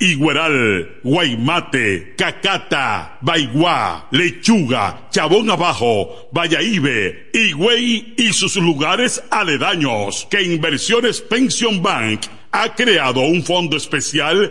Igueral, Guaymate, Cacata, Baigua, Lechuga, Chabón Abajo, Vallaibe, Higüey y sus lugares aledaños que Inversiones Pension Bank ha creado un fondo especial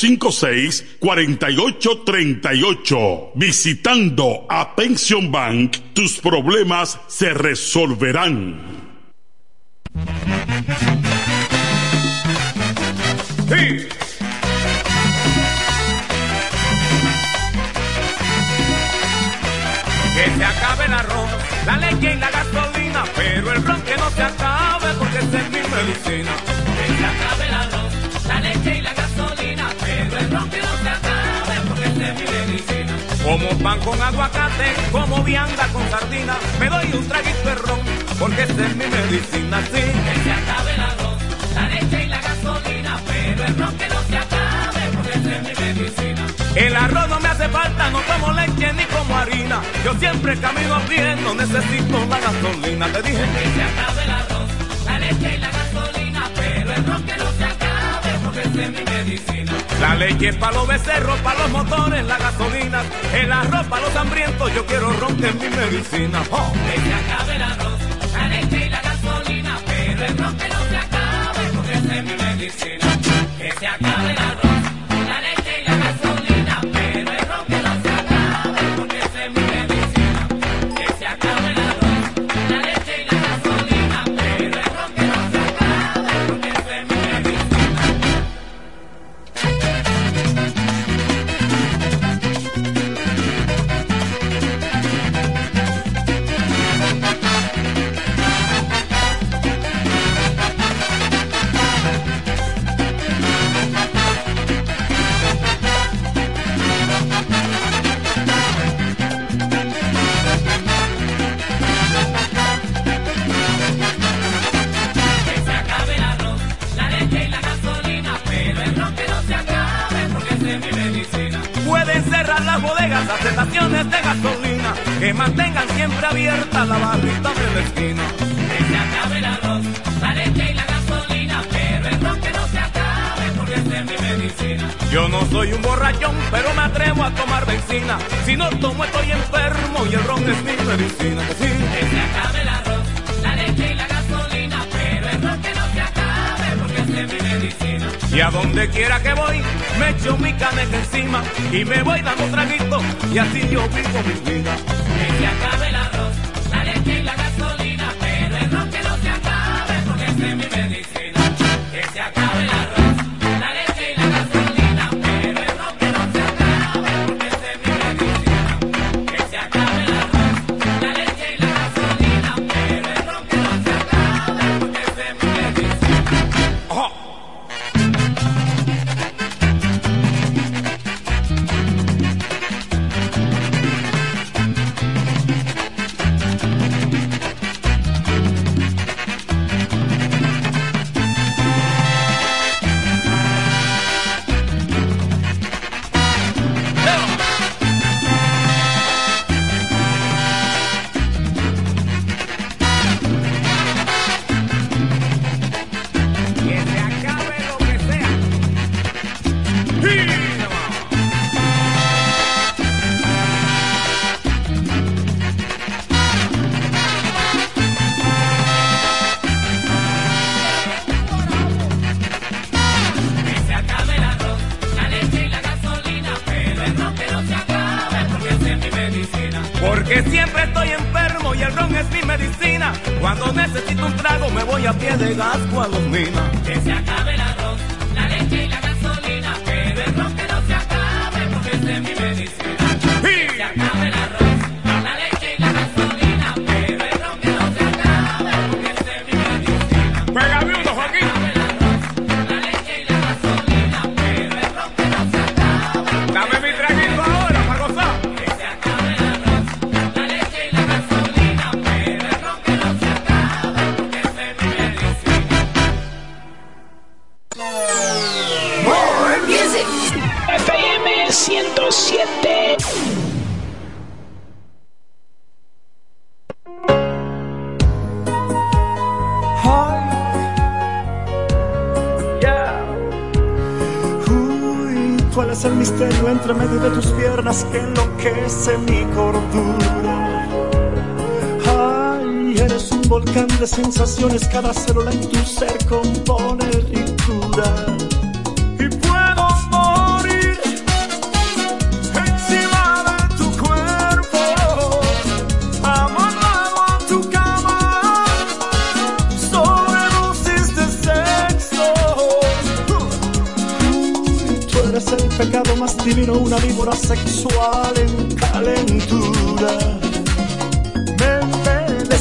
809-556-4838. Visitando a Pension Bank, tus problemas se resolverán. Sí. Que se acabe el arroz, la leche y la gasolina, pero el ron que no se acabe porque esa es mi medicina. Como pan con aguacate, como vianda con sardina, me doy un traguito de ron porque esa es mi medicina, sí. Que se acabe el arroz, la leche y la gasolina, pero el ron que no se acabe porque esa es mi medicina. El arroz no me hace falta, no tomo leche ni como harina. Yo siempre camino a pie, no necesito la gasolina. Te dije Que se acabe el arroz, la leche y la gasolina, pero el ron que no se acabe la leche es para los becerros, para los motores, la gasolina. El arroz para los hambrientos, yo quiero ron que es mi medicina. Oh. Que se acabe el arroz, la leche y la gasolina, pero el ron que no se acabe porque es mi medicina. Que se acabe el arroz,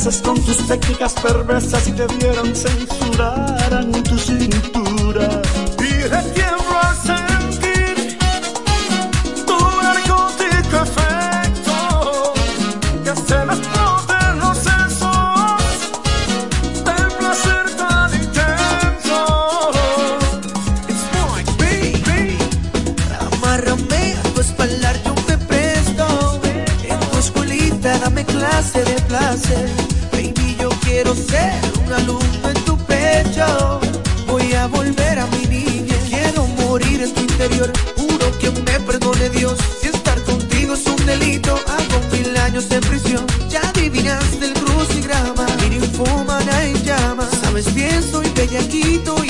con tus técnicas perversas y te vieron censurar en tu cintura. Y te quiero sentir tu narcótico efecto que se me exploten los sesos del placer tan intenso. It's my baby. Amárrame a tu espaldar, yo me presto. En tu escuelita dame clase de placer. en prisión, ya adivinaste el crucigrama. Mi ninfómana en llamas, sabes bien soy bellaquito y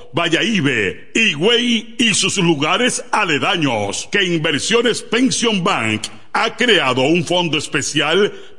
Valladolid, Higüey y sus lugares aledaños, que Inversiones Pension Bank ha creado un fondo especial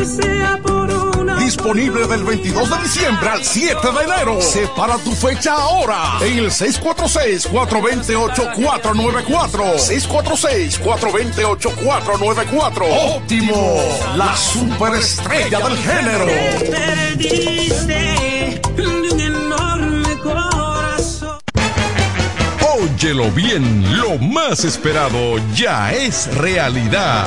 que sea por una. Disponible del 22 de diciembre al 7 de enero. Separa tu fecha ahora en el 646-428-494. 646-428-494. Óptimo, la superestrella del género. Perdiste de un enorme corazón. Óyelo bien, lo más esperado ya es realidad.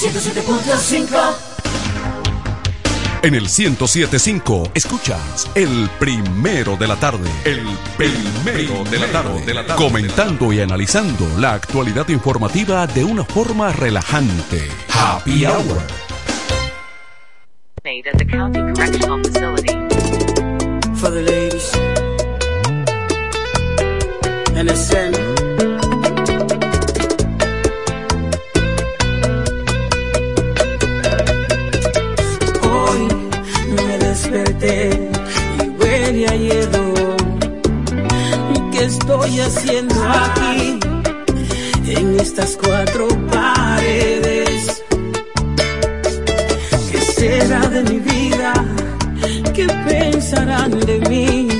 107.5 En el 1075 escuchas el primero de la tarde. El primero de la tarde. De la tarde. Comentando y analizando la actualidad informativa de una forma relajante. Happy Hour. Hielo. ¿Qué estoy haciendo aquí? En estas cuatro paredes. ¿Qué será de mi vida? ¿Qué pensarán de mí?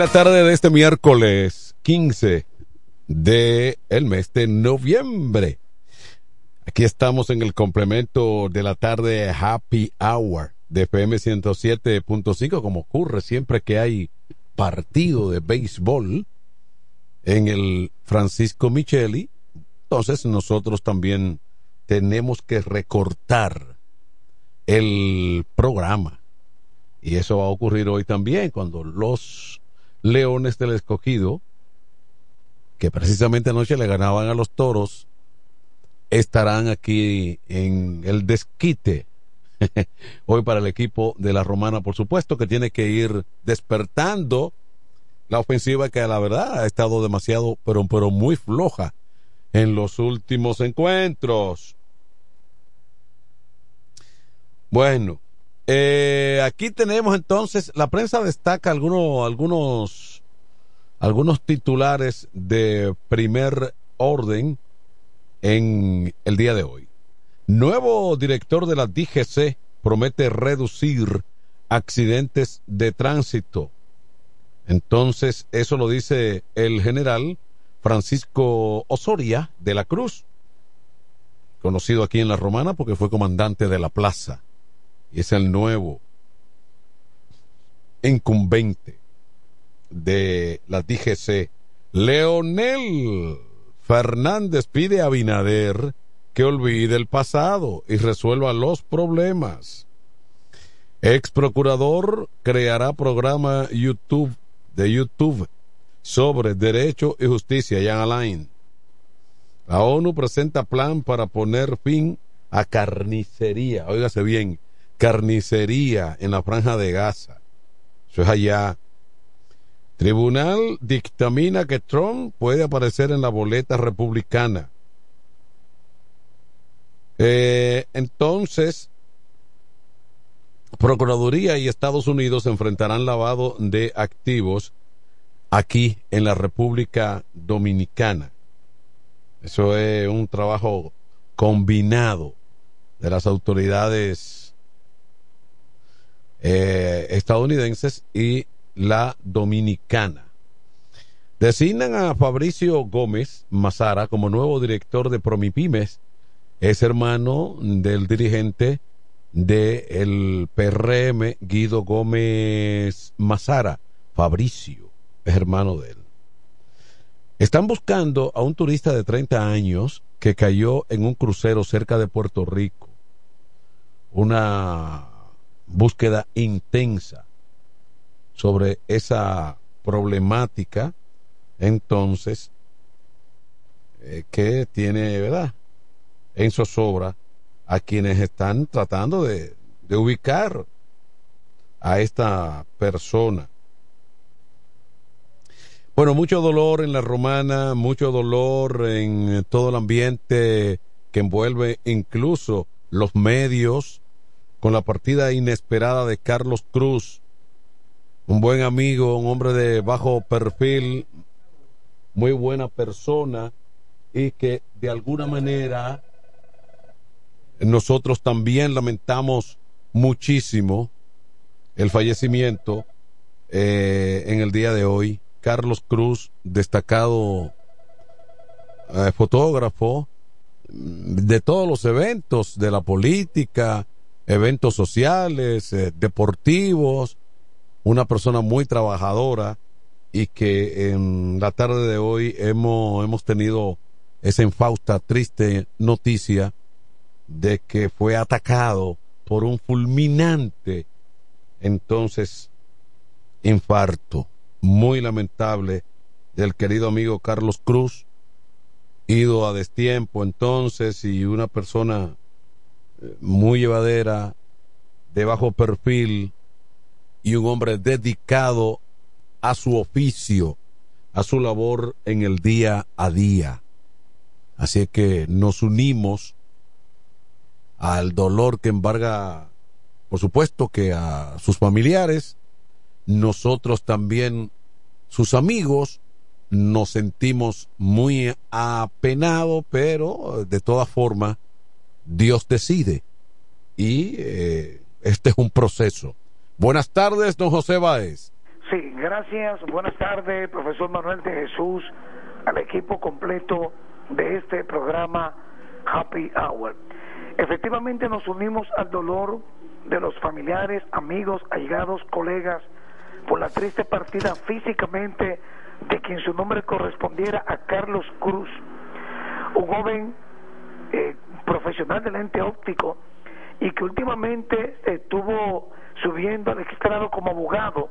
la tarde de este miércoles 15 de mes de noviembre. Aquí estamos en el complemento de la tarde Happy Hour de FM 107.5, como ocurre siempre que hay partido de béisbol en el Francisco Micheli. Entonces nosotros también tenemos que recortar el programa. Y eso va a ocurrir hoy también cuando los Leones del Escogido, que precisamente anoche le ganaban a los toros, estarán aquí en el desquite. Hoy para el equipo de la Romana, por supuesto, que tiene que ir despertando la ofensiva que la verdad ha estado demasiado, pero, pero muy floja en los últimos encuentros. Bueno, eh, aquí tenemos entonces, la prensa destaca algunos, algunos, algunos titulares de primer orden en el día de hoy. Nuevo director de la DGC promete reducir accidentes de tránsito. Entonces, eso lo dice el general Francisco Osoria de la Cruz, conocido aquí en la Romana porque fue comandante de la plaza es el nuevo incumbente de la DGC. Leonel Fernández pide a Binader que olvide el pasado y resuelva los problemas. Ex procurador creará programa YouTube de YouTube sobre derecho y justicia, Jan Alain. La ONU presenta plan para poner fin a carnicería. Óigase bien, carnicería en la franja de Gaza. Eso es allá. Tribunal dictamina que Trump puede aparecer en la boleta republicana. Eh, entonces, Procuraduría y Estados Unidos enfrentarán lavado de activos aquí en la República Dominicana. Eso es un trabajo combinado de las autoridades eh, estadounidenses y la dominicana. Designan a Fabricio Gómez Mazara como nuevo director de Promipymes. Es hermano del dirigente del PRM, Guido Gómez Mazara. Fabricio es hermano de él. Están buscando a un turista de 30 años que cayó en un crucero cerca de Puerto Rico. Una búsqueda intensa sobre esa problemática, entonces, eh, que tiene, ¿verdad?, en zozobra a quienes están tratando de, de ubicar a esta persona. Bueno, mucho dolor en la romana, mucho dolor en todo el ambiente que envuelve incluso los medios, con la partida inesperada de Carlos Cruz, un buen amigo, un hombre de bajo perfil, muy buena persona y que de alguna manera nosotros también lamentamos muchísimo el fallecimiento eh, en el día de hoy. Carlos Cruz, destacado eh, fotógrafo de todos los eventos de la política, eventos sociales, eh, deportivos, una persona muy trabajadora y que en la tarde de hoy hemos, hemos tenido esa infausta, triste noticia de que fue atacado por un fulminante entonces infarto muy lamentable del querido amigo Carlos Cruz, ido a destiempo entonces y una persona muy llevadera, de bajo perfil y un hombre dedicado a su oficio, a su labor en el día a día. Así que nos unimos al dolor que embarga, por supuesto que a sus familiares, nosotros también, sus amigos, nos sentimos muy apenados, pero de todas formas, Dios decide. Y eh, este es un proceso. Buenas tardes, don José Báez. Sí, gracias. Buenas tardes, profesor Manuel de Jesús, al equipo completo de este programa Happy Hour. Efectivamente nos unimos al dolor de los familiares, amigos, allegados, colegas, por la triste partida físicamente de quien su nombre correspondiera a Carlos Cruz, un joven eh, profesional del ente óptico y que últimamente estuvo subiendo al estrado como abogado,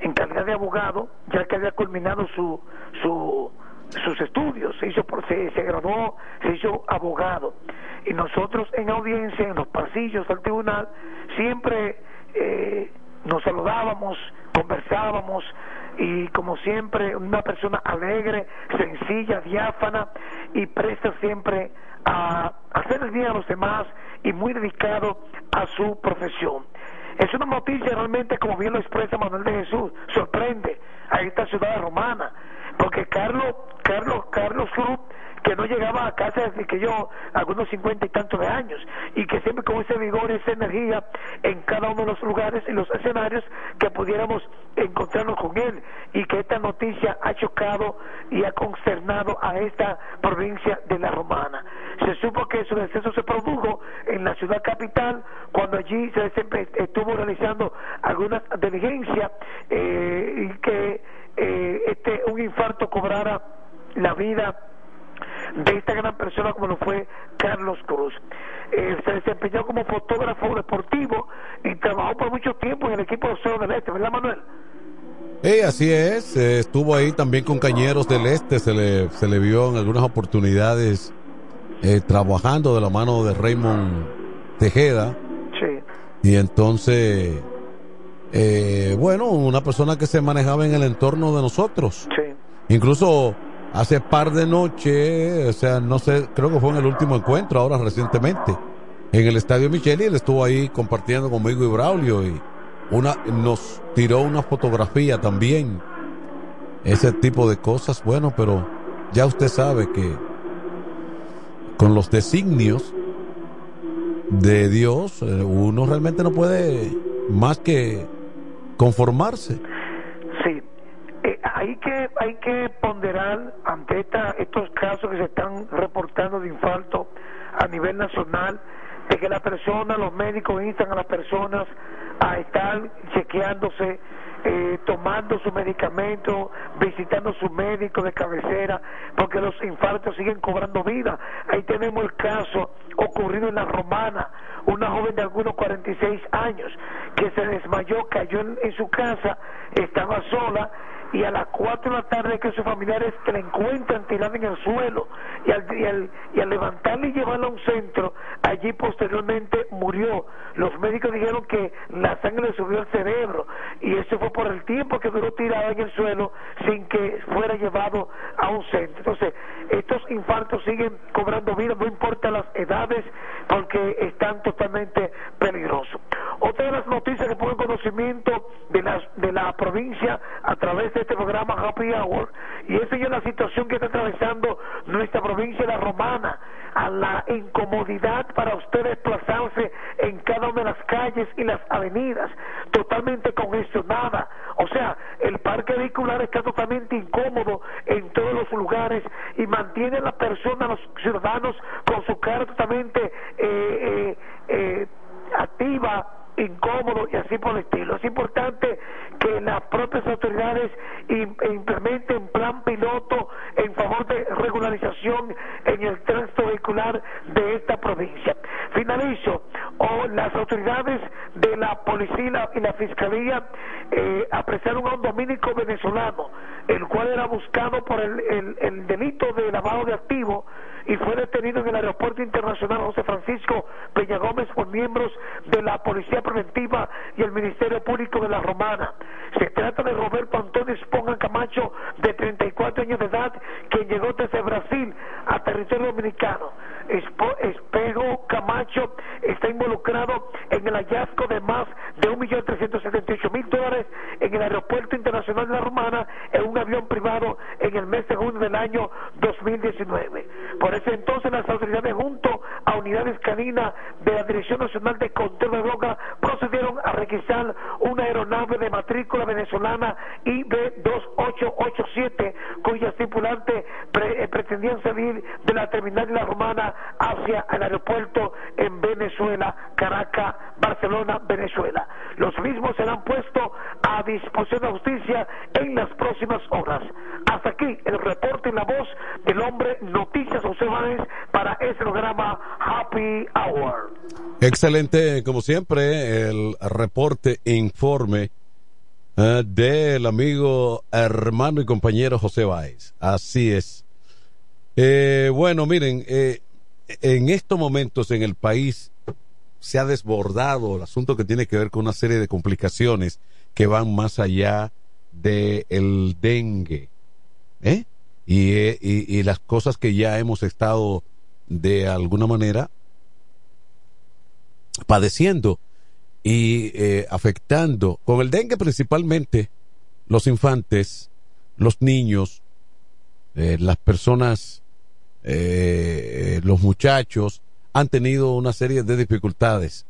en calidad de abogado, ya que había culminado su, su sus estudios, se, hizo, se, se graduó, se hizo abogado. Y nosotros en audiencia, en los pasillos del tribunal, siempre eh, nos saludábamos, conversábamos y como siempre una persona alegre, sencilla, diáfana y presta siempre a hacer el bien a los demás y muy dedicado a su profesión. Es una noticia realmente, como bien lo expresa Manuel de Jesús, sorprende a esta ciudad romana, porque Carlos, Carlos, Carlos Cruz que no llegaba a casa desde que yo, algunos cincuenta y tantos de años, y que siempre con ese vigor, esa energía en cada uno de los lugares y los escenarios que pudiéramos encontrarnos con él, y que esta noticia ha chocado y ha consternado a esta provincia de la Romana. Se supo que su deceso se produjo en la ciudad capital, cuando allí se estuvo realizando algunas diligencias eh, y que eh, este un infarto cobrara la vida de esta gran persona como lo fue Carlos Cruz. Eh, se desempeñó como fotógrafo deportivo y trabajó por mucho tiempo en el equipo de Océano del Este, ¿verdad Manuel? Eh, así es, eh, estuvo ahí también con Cañeros del Este, se le, se le vio en algunas oportunidades eh, trabajando de la mano de Raymond Tejeda. Sí. Y entonces, eh, bueno, una persona que se manejaba en el entorno de nosotros. Sí. Incluso hace par de noches, o sea, no sé, creo que fue en el último encuentro, ahora recientemente, en el Estadio Micheli, él estuvo ahí compartiendo conmigo y Braulio y una, nos tiró una fotografía también. Ese tipo de cosas, bueno, pero ya usted sabe que con los designios de Dios, eh, uno realmente no puede más que conformarse. Eh, hay que hay que ponderar ante esta, estos casos que se están reportando de infarto a nivel nacional de que la persona, los médicos instan a las personas a estar chequeándose, eh, tomando su medicamento, visitando su médico de cabecera, porque los infartos siguen cobrando vida. Ahí tenemos el caso ocurrido en la Romana, una joven de algunos 46 años que se desmayó, cayó en su casa, estaba sola y a las 4 de la tarde que sus familiares que la encuentran tirada en el suelo y al, y al, y al levantarla y llevarla a un centro, allí posteriormente murió. Los médicos dijeron que la sangre le subió al cerebro y eso fue por el tiempo que duró tirada en el suelo sin que fuera llevado a un centro. Entonces, estos infartos siguen cobrando vida, no importa las edades, porque están totalmente peligrosos. Otra de las noticias que pongo en conocimiento de la, de la provincia a través de este programa Happy Hour, y esa es la situación que está atravesando nuestra provincia de la Romana, a la incomodidad para usted desplazarse en cada una de las calles y las avenidas, totalmente congestionada. O sea, el parque vehicular está totalmente incómodo en todos los lugares y mantiene a la persona, a los ciudadanos, con su cara totalmente eh, eh, eh, activa incómodo y así por el estilo. Es importante que las propias autoridades implementen plan piloto en favor de regularización en el tránsito vehicular de esta provincia. Finalizo, o las autoridades de la policía y la fiscalía eh, apresaron a un dominico venezolano, el cual era buscado por el, el, el delito de lavado de activos y fue detenido en el aeropuerto internacional José Francisco Peña Gómez por miembros de la Policía Preventiva y el Ministerio Público de la Romana. Se trata de Roberto Antonio Camacho, de 34 años de edad, quien llegó desde Brasil a territorio dominicano. Espejo Camacho está involucrado en el hallazgo de más de 1.378.000 dólares en el Aeropuerto Internacional de la Romana en un avión privado en el mes de junio del año 2019. Por ese entonces las autoridades junto a unidades caninas de la Dirección Nacional de Control de Drogas procedieron a requisar una aeronave de matrícula venezolana IB2887 cuyas tripulantes pre eh, pretendían salir de la terminal de la Romana hacia el aeropuerto en Venezuela, Caracas, Barcelona, Venezuela. Los mismos serán puestos a disposición de la justicia en las próximas horas. Hasta aquí el reporte y la voz del hombre Noticias Báez para este programa Happy Hour. Excelente, como siempre, el reporte informe uh, del amigo, hermano y compañero José Báez. Así es. Eh, bueno, miren, eh, en estos momentos en el país se ha desbordado el asunto que tiene que ver con una serie de complicaciones que van más allá del dengue. ¿eh? Y, eh, y, y las cosas que ya hemos estado de alguna manera padeciendo y eh, afectando con el dengue principalmente los infantes, los niños, eh, las personas, eh, los muchachos han tenido una serie de dificultades,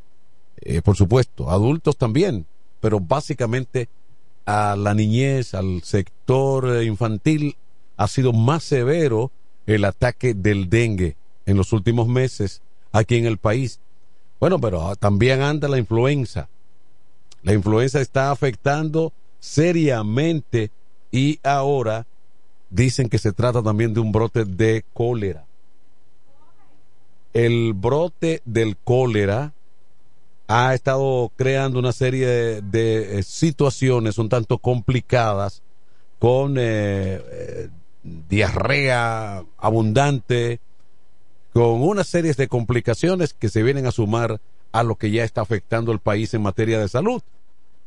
eh, por supuesto, adultos también, pero básicamente a la niñez, al sector infantil, ha sido más severo el ataque del dengue en los últimos meses aquí en el país. Bueno, pero también anda la influenza. La influenza está afectando seriamente y ahora dicen que se trata también de un brote de cólera. El brote del cólera ha estado creando una serie de, de, eh, situaciones un tanto complicadas con eh, eh, diarrea abundante, con una serie de complicaciones que se vienen a sumar a lo que ya está afectando el país en materia de salud,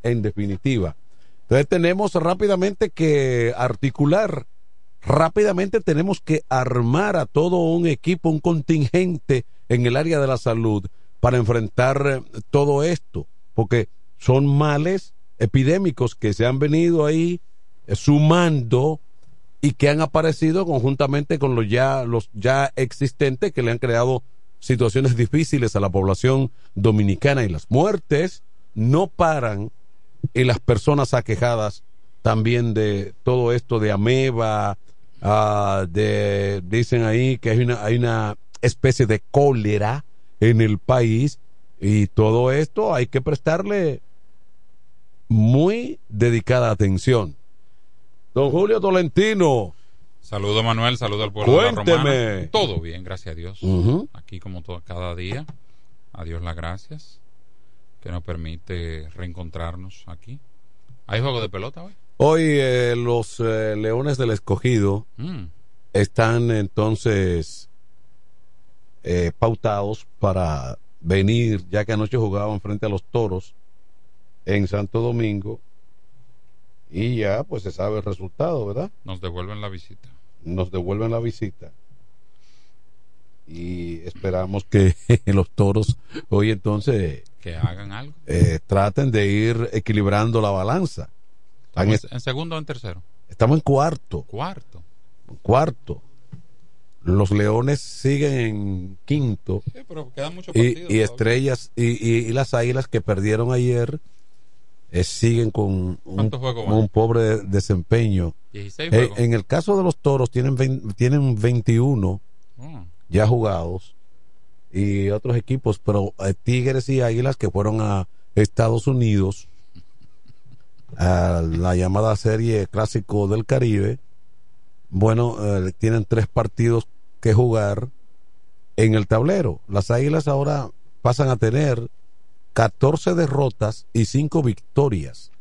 en definitiva. Entonces tenemos rápidamente que articular, rápidamente tenemos que armar a todo un equipo, un contingente en el área de la salud para enfrentar eh, todo esto, porque son males epidémicos que se han venido ahí eh, sumando y que han aparecido conjuntamente con los ya los ya existentes que le han creado situaciones difíciles a la población dominicana y las muertes no paran y las personas aquejadas también de todo esto de ameba uh, de dicen ahí que hay una hay una especie de cólera en el país y todo esto hay que prestarle muy dedicada atención. Don Julio Tolentino. Saludo Manuel, saludo al pueblo Cuénteme. de la Romana. Todo bien, gracias a Dios. Aquí como todo, cada día. A Dios las gracias que nos permite reencontrarnos aquí. ¿Hay juego de pelota hoy? Hoy eh, los eh, Leones del Escogido Mm. están entonces eh, pautados para venir, ya que anoche jugaban frente a los Toros en Santo Domingo y ya pues se sabe el resultado, ¿verdad? Nos devuelven la visita. Nos devuelven la visita y esperamos que los Toros hoy entonces Que hagan algo. eh, traten de ir equilibrando la balanza. En segundo o en tercero. Estamos en cuarto. Cuarto. Cuarto. Los Leones siguen en quinto. Sí, pero quedan muchos y, partidos y. Estrellas y, y- y las Águilas que perdieron ayer eh, siguen con un, pobre desempeño. 16 Eh, en el caso de los Toros tienen, vein- tienen 21 Mm. ya jugados y otros equipos, pero eh, Tigres y Águilas que fueron a Estados Unidos a la llamada serie Clásico del Caribe, bueno, tienen tres partidos que jugar en el tablero. Las Águilas ahora pasan a tener 14 derrotas y 5 victorias.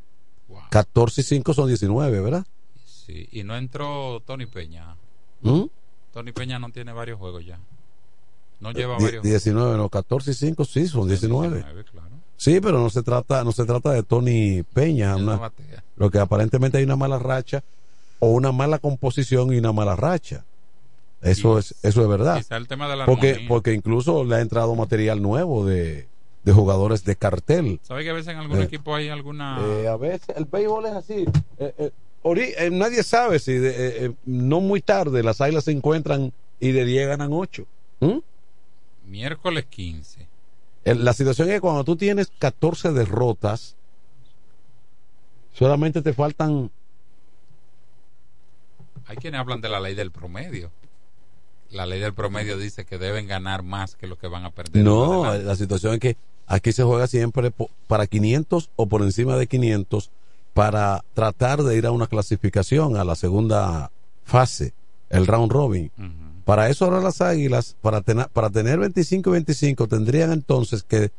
14 y 5 son 19, ¿verdad? Sí, y no entró Tony Peña. ¿Mm? Tony Peña no tiene varios juegos ya. No lleva Die- varios 19, no, 14 y 5 sí, son 19. 19, claro. Sí, pero no se trata, no se trata de Tony Peña, una- lo que aparentemente hay una mala racha o una mala composición y una mala racha. Eso es, eso es verdad. El tema de la Porque, armonía. porque incluso le ha entrado material nuevo de, de jugadores de cartel. ¿Sabe que a veces en algún Eh, equipo hay alguna... Eh, a veces el béisbol es así. Eh, eh, nadie sabe si de- no muy tarde las águilas se encuentran y de 10 ganan 8. Miércoles 15. La situación es que cuando tú tienes 14 derrotas, solamente te faltan Hay quienes hablan de la ley del promedio. La ley del promedio dice que deben ganar más que lo que van a perder. No, la situación es que aquí se juega siempre para 500 o por encima de 500 para tratar de ir a una clasificación a la segunda fase, el round robin. Para eso ahora las águilas, para, tener para tener 25 y 25, tendrían entonces que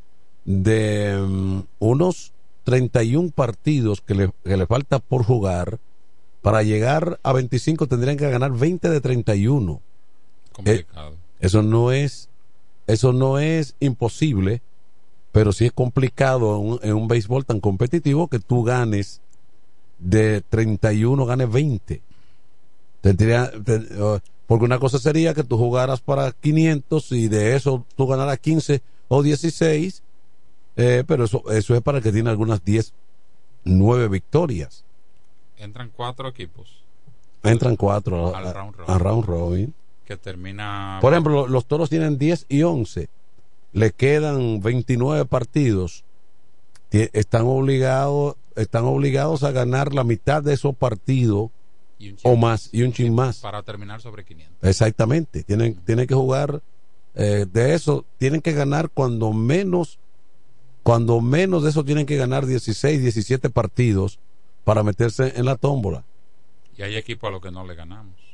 de mm, unos 31 partidos que le, que le falta por jugar, para llegar a 25 tendrían que ganar 20 de 31. Complicado. Eh, eso no es, eso no es imposible, pero sí es complicado en un, en un béisbol tan competitivo que tú ganes de 31, ganes 20. Tendría, te- porque una cosa sería que tú jugaras para 500 y de eso tú ganaras 15 o 16, eh, pero eso, eso es para el que tiene algunas 10, 9 victorias. Entran cuatro equipos Entran cuatro Al a, round robin. a round robin. que termina. Por ejemplo, los toros tienen 10 y 11. Le quedan 29 partidos. Están obligados, están obligados a ganar la mitad de esos partidos o más, y un chin más. para terminar sobre 500. Exactamente. Tienen, tienen que jugar eh, de eso. Tienen que ganar cuando menos, cuando menos de eso tienen que ganar 16, 17 partidos para meterse en la tómbola. Y hay equipos a los que no le ganamos.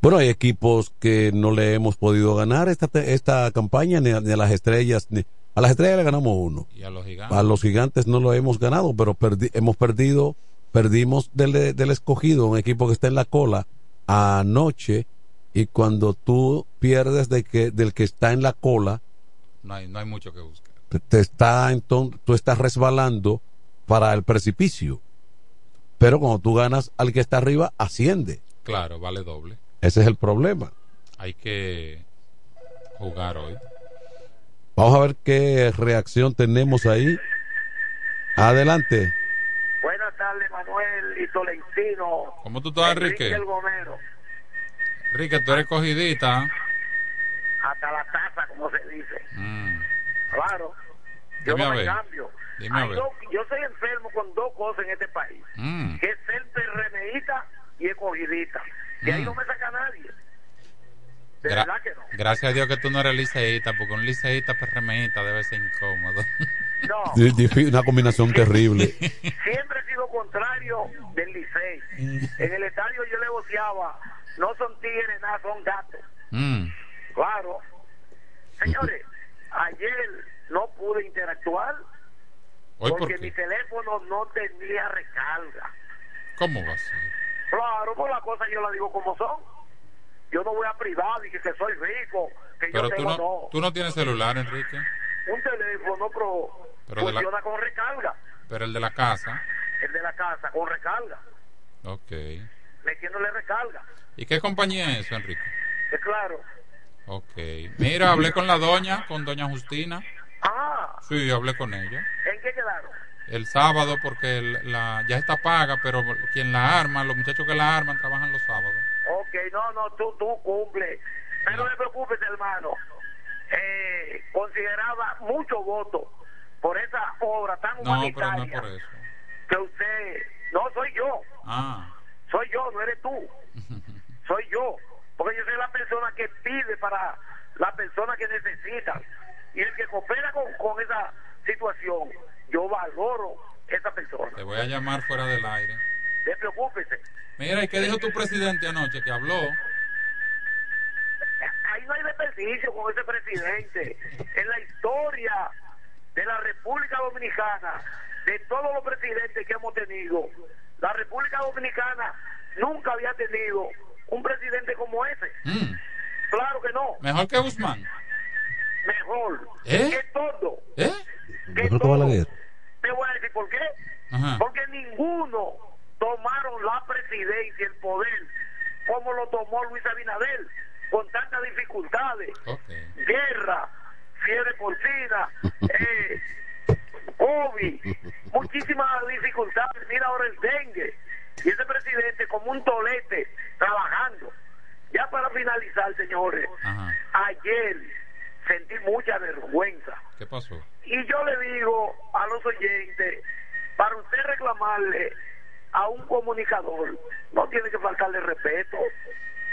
Bueno, hay equipos que no le hemos podido ganar esta, esta campaña, ni a, ni a las estrellas. Ni, a las estrellas le ganamos uno. Y a los gigantes. A los gigantes no lo hemos ganado, pero perdi- hemos perdido, perdimos del, del escogido, un equipo que está en la cola, anoche. Y cuando tú pierdes de que, del que está en la cola, No hay, no hay mucho que buscar. te, te está entonces, tú estás resbalando para el precipicio. Pero cuando tú ganas al que está arriba, asciende. Claro, vale doble. Ese es el problema. Hay que jugar hoy. Vamos a ver qué reacción tenemos ahí. Adelante. Buenas tardes, Manuel y Tolentino. ¿Cómo tú estás, Enrique? el Gomero. Enrique, tú eres cogidita. Hasta la taza, como se dice. Mm. Claro. Yo Dime no a me ver. cambio. Dime a Hay ver. dos- yo soy enfermo con dos cosas en este país. Mm. Que es ser PRMista y escogidita. Y ahí Mm. no me saca nadie. De Gra- verdad que no. Gracias a Dios que tú no eres liceísta, porque un liceísta perremeísta debe ser incómodo. No. Una combinación terrible. Siempre he sido contrario del Licey. En el estadio yo le voceaba, no son tigres, nada, son gatos. Mm. Claro. Señores, ayer no pude interactuar ¿Hoy por porque mi teléfono no tenía recarga. ¿Cómo va a ser? Claro, pues la cosa yo la digo como son. Yo no voy a privado y que, que soy rico, que Pero yo tú tengo no, tú no tienes celular, Enrique. no. Un teléfono pero, Pero de la- funciona con recarga. Pero el de la casa. El de la casa con recarga, Ok. metiéndole recarga. ¿Y qué compañía es eso, Enrique? Es claro. Ok. Mira, hablé con la doña, con doña Justina. Ah, Sí, hablé con ella. ¿en qué quedaron? El sábado, porque el- la, ya está paga, pero quien la arma, los muchachos que la arman, trabajan los sábados. Ok, no, no, tú, tú cumple. Pero no te preocupes, hermano. Eh, consideraba mucho voto por esa obra tan No, pero no humanitaria es por eso. que usted... No, soy yo. Ah, Soy yo, no eres tú. Soy yo. Porque yo soy la persona que pide para la persona que necesita. Y el que coopera con, con esa situación, yo valoro esa persona. te voy a llamar fuera del aire. No preocúpese. Mira, ¿y qué dijo tu presidente anoche que habló? ahí no hay desperdicio con ese presidente. En la historia de la República Dominicana, de todos los presidentes que hemos tenido, la República Dominicana nunca había tenido un presidente como ese. Mm. Claro que no. Mejor que Guzmán. Mejor. ¿Eh? Que todo. ¿Eh? Mejor que Balaguer. Te voy a decir por qué. Ajá. Porque ninguno tomaron la presidencia, el poder, como lo tomó Luis Abinader, con tantas dificultades. Guerra, fiebre porcina, eh, COVID, muchísimas dificultades. Mira ahora el dengue. Y ese presidente como un tolete trabajando. Ya para finalizar, señores, ayer sentí mucha vergüenza. ¿Qué pasó? Y yo le digo a los oyentes, para usted reclamarle a un comunicador, no tiene que faltarle respeto,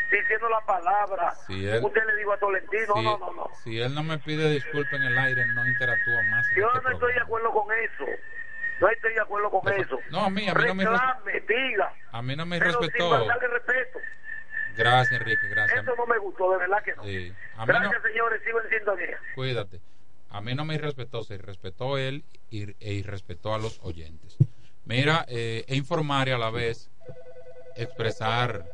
diciendo la palabra. Si él- usted le digo a Tolentino, si, no, no, no. si él no me pide disculpa en el aire, no interactúa más. Yo este no estoy de acuerdo con eso. No estoy de acuerdo con eso. No, a mí, a mí no me Reclame, diga. A mí no me pero respetó. sin respeto. Gracias, Enrique, gracias. Eso no me gustó, de verdad que no. Sí. A mí no, Gracias, señores. Sigo en sintonía. cuídate. A mí no me irrespetó, se irrespetó él y, e irrespetó a los oyentes. Mira, eh, e informar y a la vez expresar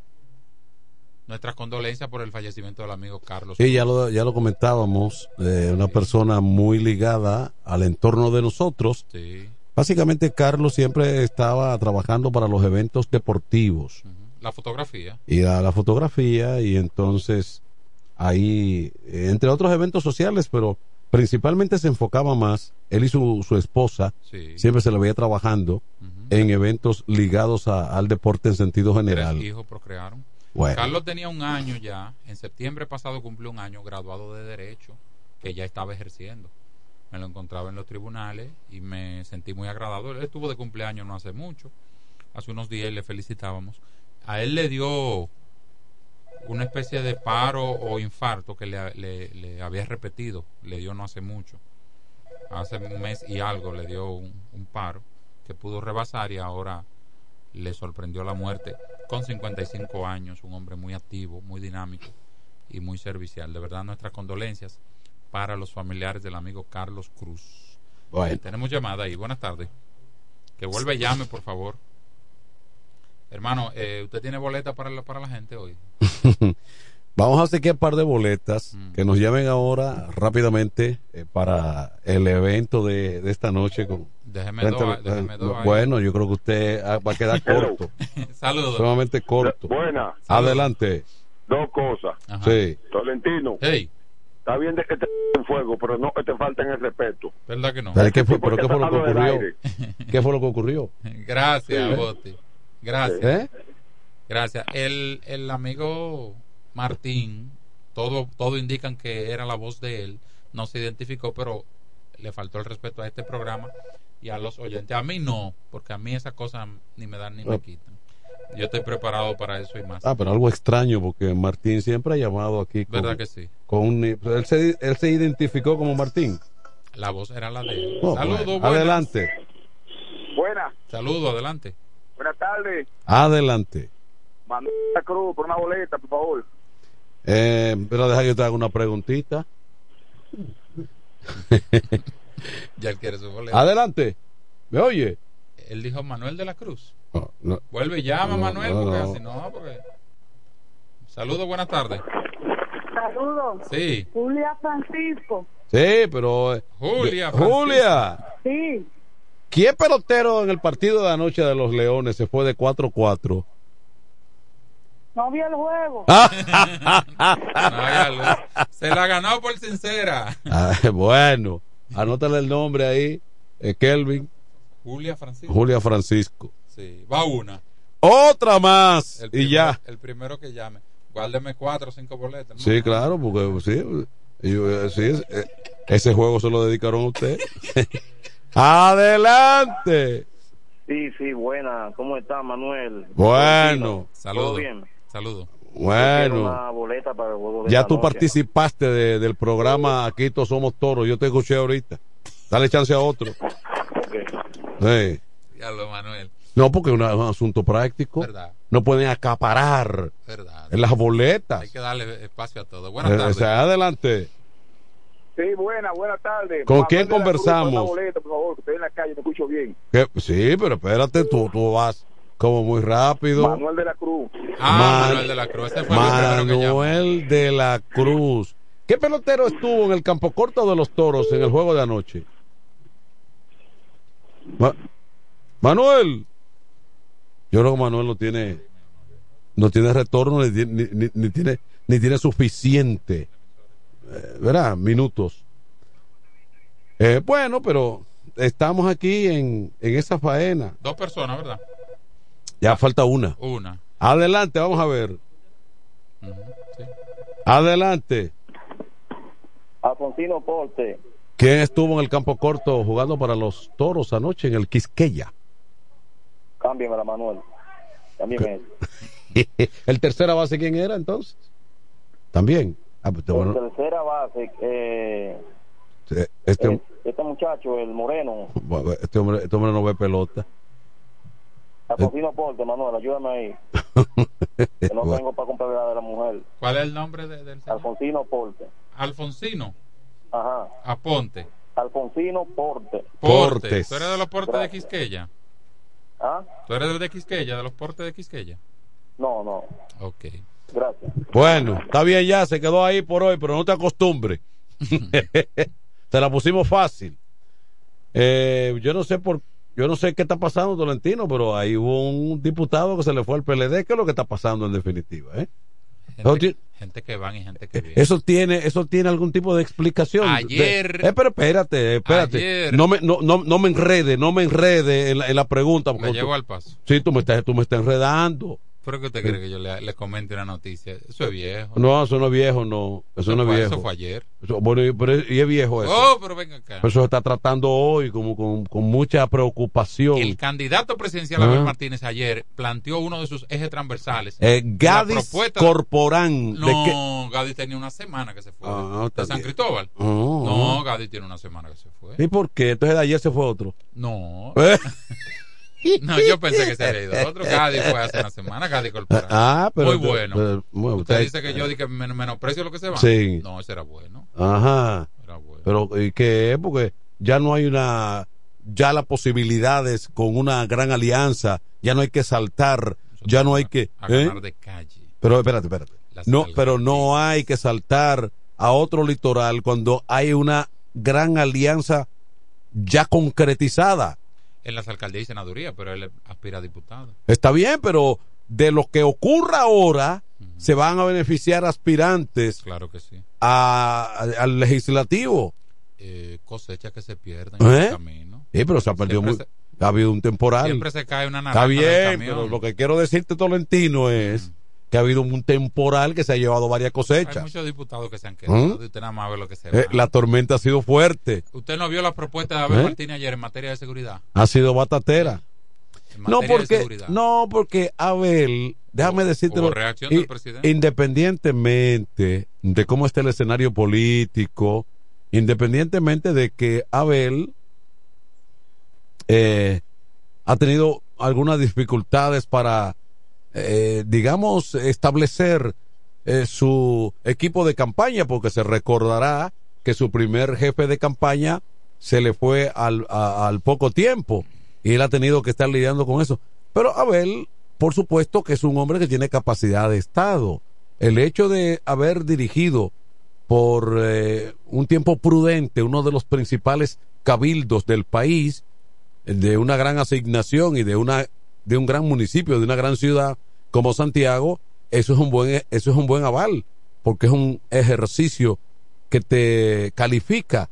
nuestras condolencias por el fallecimiento del amigo Carlos. Sí, ya lo, ya lo comentábamos, eh, una persona muy ligada al entorno de nosotros. Sí. Básicamente Carlos siempre estaba trabajando para los eventos deportivos La fotografía. y a la fotografía y entonces ahí, entre otros eventos sociales, pero principalmente se enfocaba más, él y su, su esposa, Sí. siempre se le veía trabajando en eventos ligados a- al deporte en sentido general. Tres hijos procrearon. Bueno. Carlos tenía un año ya, en septiembre pasado cumplió un año graduado de Derecho, que ya estaba ejerciendo. Me lo encontraba en los tribunales y me sentí muy agradado. Él estuvo de cumpleaños no hace mucho, hace unos días y le felicitábamos. A él le dio una especie de paro o infarto que le, le- le había repetido, le dio no hace mucho. Hace un mes y algo le dio un, un paro que pudo rebasar y ahora le sorprendió la muerte con 55 años, un hombre muy activo, muy dinámico y muy servicial. De verdad, nuestras condolencias para los familiares del amigo Carlos Cruz. Bueno. Tenemos llamada ahí. Buenas tardes. Que vuelve y llame, por favor. Hermano, eh, ¿usted tiene boleta para la, para la gente hoy? Vamos a hacer que un par de boletas Mm. que nos llamen ahora rápidamente eh, para el evento de, de esta noche. Con, Déjeme frente déjeme bueno, yo creo que usted ah, va a quedar corto. Saludos. Sumamente corto. Buena. Adelante. Dos cosas. Sí. Tolentino. Está bien de que te en fuego, pero no que te falten el respeto. ¿Verdad que no? ¿Pero qué fue, pero qué fue lo que ocurrió? ¿Qué fue lo que ocurrió? Gracias, Sí. Boti. Gracias. ¿Eh? Gracias. El, el amigo Martín, todo, todo indican que era la voz de él. No se identificó, pero le faltó el respeto a este programa y a los oyentes. A mí no, porque a mí esas cosas ni me dan ni me Ah. quitan. Yo estoy preparado para eso y más. Ah, pero algo extraño porque Martín siempre ha llamado aquí con, ¿Verdad que sí? con un, él, se, él se identificó como Martín. La voz era la de él. Oh, Saludos, bueno. buenas. Adelante, Buena, Saludos, adelante. Buenas tardes. adelante. Manuel de la Cruz, por una boleta, por favor. Eh, pero deja que yo te haga una preguntita. Ya él quiere su boleta. Adelante. ¿Me oye? Él dijo Manuel de la Cruz. No, no. Vuelve y llama, No, Manuel, no, porque no. así no, porque... Saludos, buenas tardes. Saludos. Sí. Julia Francisco. Sí, pero. eh, Julia, Julia. Sí. ¿Quién pelotero en el partido de anoche de los Leones se fue de 4-4? No vi el juego. Se la ganó por sincera. Ah, bueno, anótale el nombre ahí. eh, Kelvin. Julia Francisco. Julia Francisco. Sí, va una. Otra más. El y primero- ya. El primero que llame. Guárdeme cuatro o cinco boletas. ¿no? Sí, claro, porque sí, yo, eh, sí, eh, ese juego se lo dedicaron a usted. Adelante. Sí, sí, buena. ¿Cómo está, Manuel? Bueno. ¿Todo Saludos. bien? Saludos. Bueno, Una boleta para el juego de ya tú noche. participaste de- del programa Aquí todos somos toros. Yo te escuché ahorita. Dale chance a otro. Sí. Ya lo, Manuel. No, porque es un asunto práctico. Verdad. No pueden acaparar Verdad. en las boletas. Hay que darle espacio a todo. Buenas Eh, tardes. o sea, adelante. Sí, buena, buenas tardes. ¿Con quién conversamos? por una boleta, por favor, que estoy en la calle, te escucho bien. ¿Qué? Sí, pero espérate, tú, tú vas como muy rápido. Manuel de la Cruz. Ah, Man- Manuel de la Cruz. Ese fue que. Manuel de la Cruz. ¿Qué pelotero estuvo en el campo corto de los toros en el juego de anoche? Ma- Manuel. Yo creo que Manuel no tiene no tiene retorno ni, tiene- ni- ni- ni tiene ni tiene suficiente ¿verdad? minutos. Eh, bueno, pero estamos aquí en, en esa faena. Dos personas, ¿verdad? Ya falta una. Una. Adelante, vamos a ver. Adelante. Alfonsino Porte. ¿Quién estuvo en el campo corto jugando para los toros anoche en el Quisqueya? Cámbiamela, Manuel. Cámbiame. ¿El tercera base quién era entonces? También. Ah, pues, En bueno, tercera base, eh, este, este muchacho, el moreno, este hombre, este hombre no ve pelota. Alfonsino Porte, Manuel, ayúdame ahí. Que no Bueno. tengo para comprarle la de la mujer. ¿Cuál es el nombre de- del señor? Alfonsino Porte. Alfonsino. Ajá. Aponte. Alfonsino Porte. Portes. ¿Tú eres de los portes de Quisqueya? ¿Ah? ¿Tú eres de Quisqueya, de los portes de Quisqueya? No, no. Ok. Gracias. Bueno, está bien ya, se quedó ahí por hoy, pero no te acostumbres. te la pusimos fácil. Eh, yo no sé por, yo no sé qué está pasando, Tolentino, pero ahí hubo un diputado que se le fue al PLD. ¿Qué es lo que está pasando en definitiva? ¿eh? Gente, que van y gente que viene. Eso tiene, eso tiene algún tipo de explicación. Ayer- De- eh, pero espérate, espérate. Ayer- No me, no, no, no me enrede, no me enrede en la, en la pregunta. Me llevo tú- al paso. Sí, tú me estás, tú me estás enredando. ¿Pero qué usted cree que yo le, le comente una noticia? Eso es viejo. No, eso no es viejo, no. Eso, no es viejo. eso fue ayer. Eso- bueno, y, pero, y es viejo eso. Oh, pero venga acá. Eso se está tratando hoy como con, con mucha preocupación. El candidato presidencial Ah. Abel Martínez ayer planteó uno de sus ejes transversales. Eh, Gadis de- Corporán. No, Gadis tenía una semana que se fue. Ah, de San. Cristóbal. Oh. No, Gadis tiene una semana que se fue. ¿Y por qué? Entonces de ayer se fue otro. No. Eh. No, yo pensé que se había ido otro. Gadis fue hace una semana, Gadis Corporal. Ah, pero- Muy bueno. pero- bueno, usted usted- dice que yo dije men- menosprecio lo que se va. Sí. No, ese era bueno. Ajá. Era bueno. Pero ¿y qué? Porque ya no hay una ya las posibilidades con una gran alianza, ya no hay que saltar, ya no hay que A ¿eh? de calle. Pero espérate, espérate. Las No, pero no hay que saltar a otro litoral cuando hay una gran alianza ya concretizada. En las alcaldías y senadurías, pero él aspira a diputado. Está bien, pero de lo que ocurra ahora se van a beneficiar aspirantes Claro que sí. a- a- al legislativo. Eh, cosechas que se pierden en ¿Eh? el camino. Sí, pero se ha perdido muy, ha habido un temporal. Siempre se cae una Está naranja del bien, pero lo que quiero decirte, Tolentino, es que ha habido un temporal que se ha llevado varias Hay cosechas. muchos diputados que se han quedado. ¿Mm? Usted nada más ve lo que se Eh, la tormenta ha sido fuerte, ¿Usted no vio la propuesta de Abel ¿Eh? Martínez ayer en materia de seguridad? ha sido batatera. No porque, no porque Abel, déjame presidente. independientemente de cómo está el escenario político, independientemente de que Abel eh, ha tenido algunas dificultades para, eh, digamos, establecer eh, su equipo de campaña, porque se recordará que su primer jefe de campaña se le fue al, a- al poco tiempo y él ha tenido que estar lidiando con eso. Pero Abel, por supuesto que es un hombre que tiene capacidad de Estado. El hecho de haber dirigido por eh, un tiempo prudente uno de los principales cabildos del país, de una gran asignación y de una de un gran municipio, de una gran ciudad como Santiago, eso es un buen eso es un buen aval, porque es un ejercicio que te califica.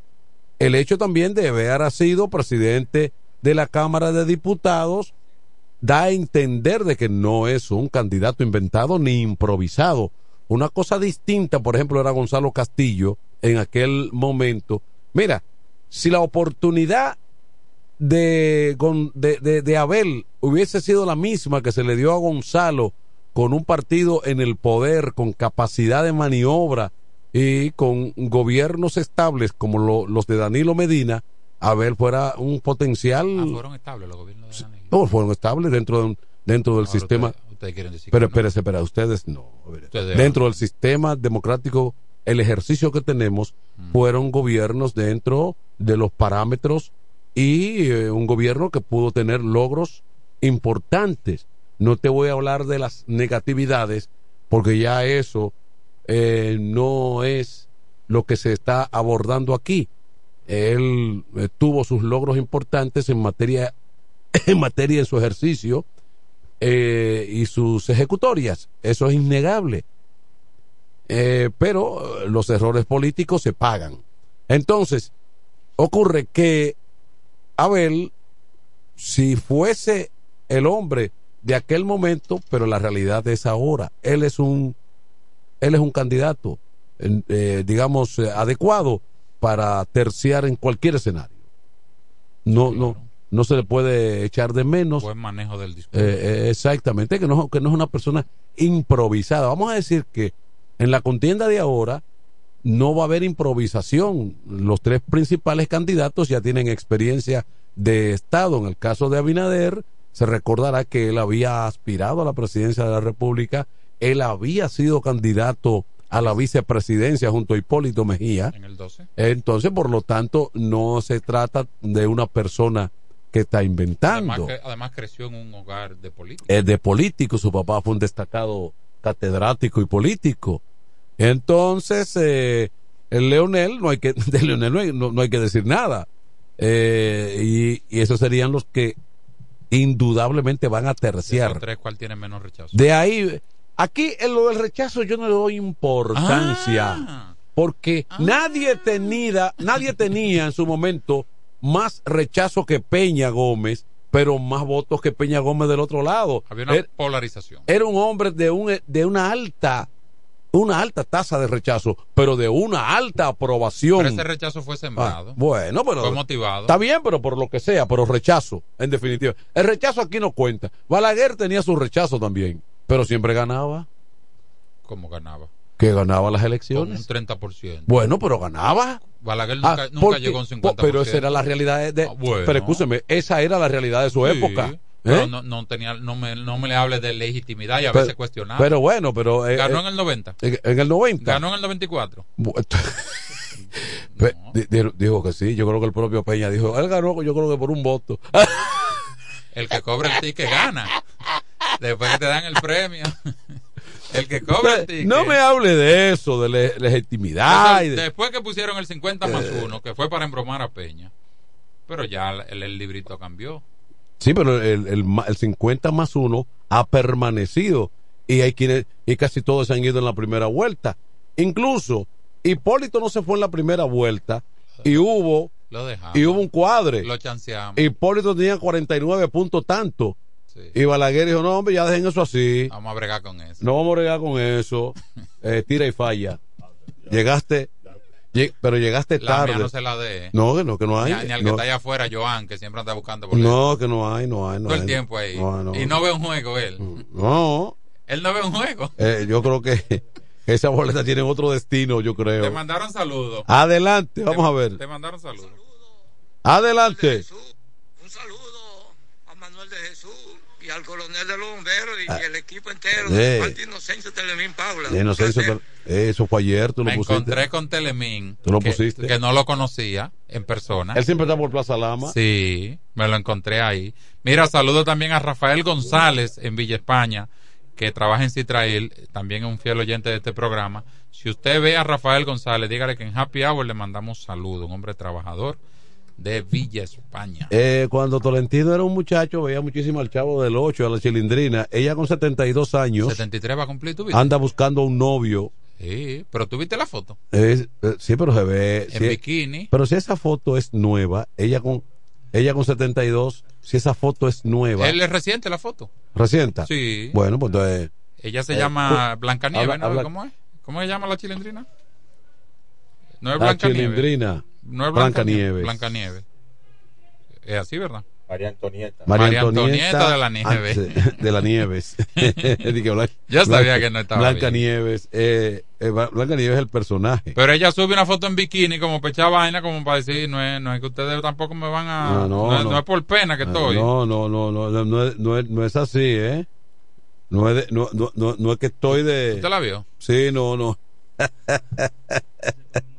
El hecho también de haber sido presidente de la Cámara de Diputados da a entender de que no es un candidato inventado ni improvisado. Una cosa distinta, por ejemplo, era Gonzalo Castillo en aquel momento. Mira, si la oportunidad de, de, de- de Abel hubiese sido la misma que se le dio a Gonzalo con un partido en el poder, con capacidad de maniobra y con gobiernos estables como lo- los de Danilo Medina, Abel fuera un potencial... Ah, fueron estables los gobiernos de Danilo. No, fueron estables dentro de un- dentro del Ahora sistema. ustedes- ustedes quieren decir pero no. espera, ustedes no. A ver, Ustedes- dentro del sistema democrático, el ejercicio que tenemos Mm. fueron gobiernos dentro de los parámetros y eh, un gobierno que pudo tener logros importantes. No te voy a hablar de las negatividades, porque ya eso eh, no es lo que se está abordando aquí. Él eh, tuvo sus logros importantes en materia, en materia en su ejercicio eh, y sus ejecutorias. Eso es innegable. Pero los errores políticos se pagan. Entonces, ocurre que Abel, si fuese el hombre de aquel momento, pero la realidad es ahora, él es un, él es un candidato, eh, digamos, eh, adecuado para terciar en cualquier escenario. No, no, no se le puede echar de menos. Buen manejo del discurso. Eh, exactamente, que no, que no es una persona improvisada. Vamos a decir que en la contienda de ahora no va a haber improvisación. Los tres principales candidatos ya tienen experiencia de Estado. En el caso de Abinader, se recordará que él había aspirado a la presidencia de la República, él había sido candidato a la vicepresidencia junto a Hipólito Mejía. En el 12. Entonces, por lo tanto, no se trata de una persona que está inventando Además, además creció en un hogar de política. eh, de político, su papá fue un destacado catedrático y político. Entonces, eh, el Leonel, no hay que, de Leonel no hay, no- no hay que decir nada. Eh, y, y esos serían los que indudablemente van a terciar. Tres, ¿cuál tiene menos rechazo? De ahí, aquí en lo del rechazo yo no le doy importancia. Ah. Porque nadie tenía, nadie tenía en su momento más rechazo que Peña Gómez, pero más votos que Peña Gómez del otro lado. Había una Era- polarización. era un hombre de un de una alta una alta tasa de rechazo, pero de una alta aprobación. Pero ese rechazo fue sembrado. Ah, bueno, pero Fue motivado. Está bien, pero por lo que sea, pero rechazo, en definitiva. El rechazo aquí no cuenta. Balaguer tenía su rechazo también, pero siempre ganaba. ¿Cómo ganaba? Que ganaba las Con un elecciones. 30%. Bueno, pero ganaba. Balaguer nunca, Ah, nunca porque- llegó a un 50%. po- Pero esa era la realidad de. bueno. Pero escúcheme, esa era la realidad de su Sí, época. Pero ¿eh? no, no, tenía, no, me, no me le hable de legitimidad y a Pero- veces cuestionable. Pero bueno, pero. eh, Ganó eh, en el 90. En, en el 90. Ganó en el 94. Bu- Pe- di- di- Dijo que sí, yo creo que el propio Peña dijo, él ganó, yo creo que por un voto. El que cobra el ticket gana. Después que te dan el premio. El que cobra el ticket. no me hable de eso, de le- legitimidad. y Entonces, de- Después que pusieron el 50 más Eh. 1, que fue para embromar a Peña. Pero ya el, el librito cambió. Sí, pero el, el, el 50 más 1 ha permanecido y hay quienes, y casi todos se han ido en la primera vuelta. Incluso Hipólito no se fue en la primera vuelta y hubo, Lo dejamos. y hubo un cuadre. Lo chanceamos. Hipólito tenía 49 puntos tanto. Y Balaguer dijo, no, hombre, ya dejen eso así. Vamos a bregar con eso. No vamos a bregar con eso. Eh, tira y falla. Llegaste, lleg- pero llegaste La tarde. mía no se la dé. No, que no, que no hay. Ni, ni al que no, está allá afuera, Joan, que siempre anda buscando boletos. no, que no hay, no hay. No Todo el tiempo ahí. No, no. Y no ve un juego él. No, Él no ve un juego. eh, yo creo que esas boletas tienen otro destino, yo Te creo. mandaron saludos. Adelante, vamos a ver. Te mandaron saludos. Adelante. Y al coronel de los bomberos y, Ah. y el equipo entero Eh. de parte Inocencio Telemín Paula. Eh, no sé, eso, eso fue ayer, tú lo Me pusiste. encontré con Telemín. Tú lo que, pusiste. Que no lo conocía en persona. Él siempre está por Plaza Lama. Sí, me lo encontré ahí. Mira, saludo también a Rafael González en Villa España, que trabaja en Citrail, también es un fiel oyente de este programa. Si usted ve a Rafael González, dígale que en Happy Hour le mandamos saludo, un hombre trabajador de Villa España. Eh, cuando Tolentino era un muchacho, veía muchísimo al chavo del 8, a la chilindrina. Ella con 72 años 73 va a cumplir tu vida. anda buscando un novio. Sí, pero tú viste la foto. Eh, sí, pero se ve. En bikini. Pero si esa foto es nueva, ella con ella con 72, si esa foto es nueva, Él es reciente la foto. reciente. Sí. Bueno, pues entonces. Ella se Eh, llama pues, Blancanieves, ¿no? ¿Cómo es? ¿Cómo se llama la chilindrina? No es La Blancanieves. chilindrina. No es Blancanieves. Blancanieves. Es así, ¿verdad? María Antonieta. María Antonieta de la Nieves. antes- De la Nieves. Yo sabía Blanca- que no estaba Blanca bien. Nieves. Eh, eh, Blanca Nieves es el personaje. Pero ella sube una foto en bikini como pecha vaina, como para decir, no es, no es que ustedes tampoco me van a... Ah, no, es- no. es por pena que estoy. No, no, no, no, no, no, es, no, es, no es así, ¿eh? No es, de- no, no, no, no es que estoy de... ¿Usted la vio? Sí, no, no.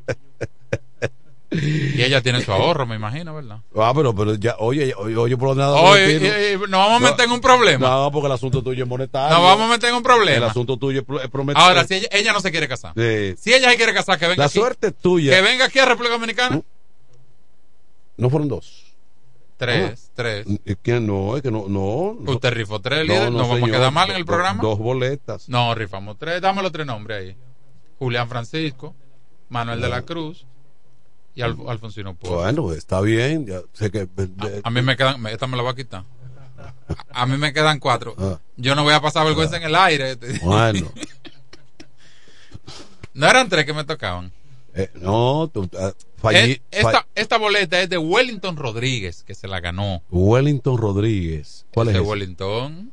Y ella tiene su ahorro, me imagino, ¿verdad? Ah, pero, pero ya, oye, oye, oye, por donde nada. Oye, nos vamos a meter en un problema. No, porque el asunto tuyo es monetario. Nos vamos a meter en un problema. El asunto tuyo es pro- es prometer. Ahora, si ella, ella no se quiere casar. Sí. Si ella se quiere casar, que venga La aquí. suerte es tuya. Que venga aquí a República Dominicana. No fueron dos. Tres, tres. Es que no, es que no, no. Usted rifó tres, líder. Nos vamos a señor. quedar mal en el programa. Dos boletas. No, rifamos tres. Dame los tres nombres ahí. Julián Francisco, Manuel de la Cruz y Alf- Alfonsino Polo. Bueno, está bien. Ya sé que. A mí me quedan, esta me la voy a quitar. A, a mí me quedan cuatro. Ah. Yo no voy a pasar vergüenza en el aire. Bueno. no eran tres que me tocaban. Eh, no, tú, ah, fallí- Es- esta, esta boleta es de Wellington Rodríguez, que se la ganó. Wellington Rodríguez. ¿Cuál es? ese? Wellington.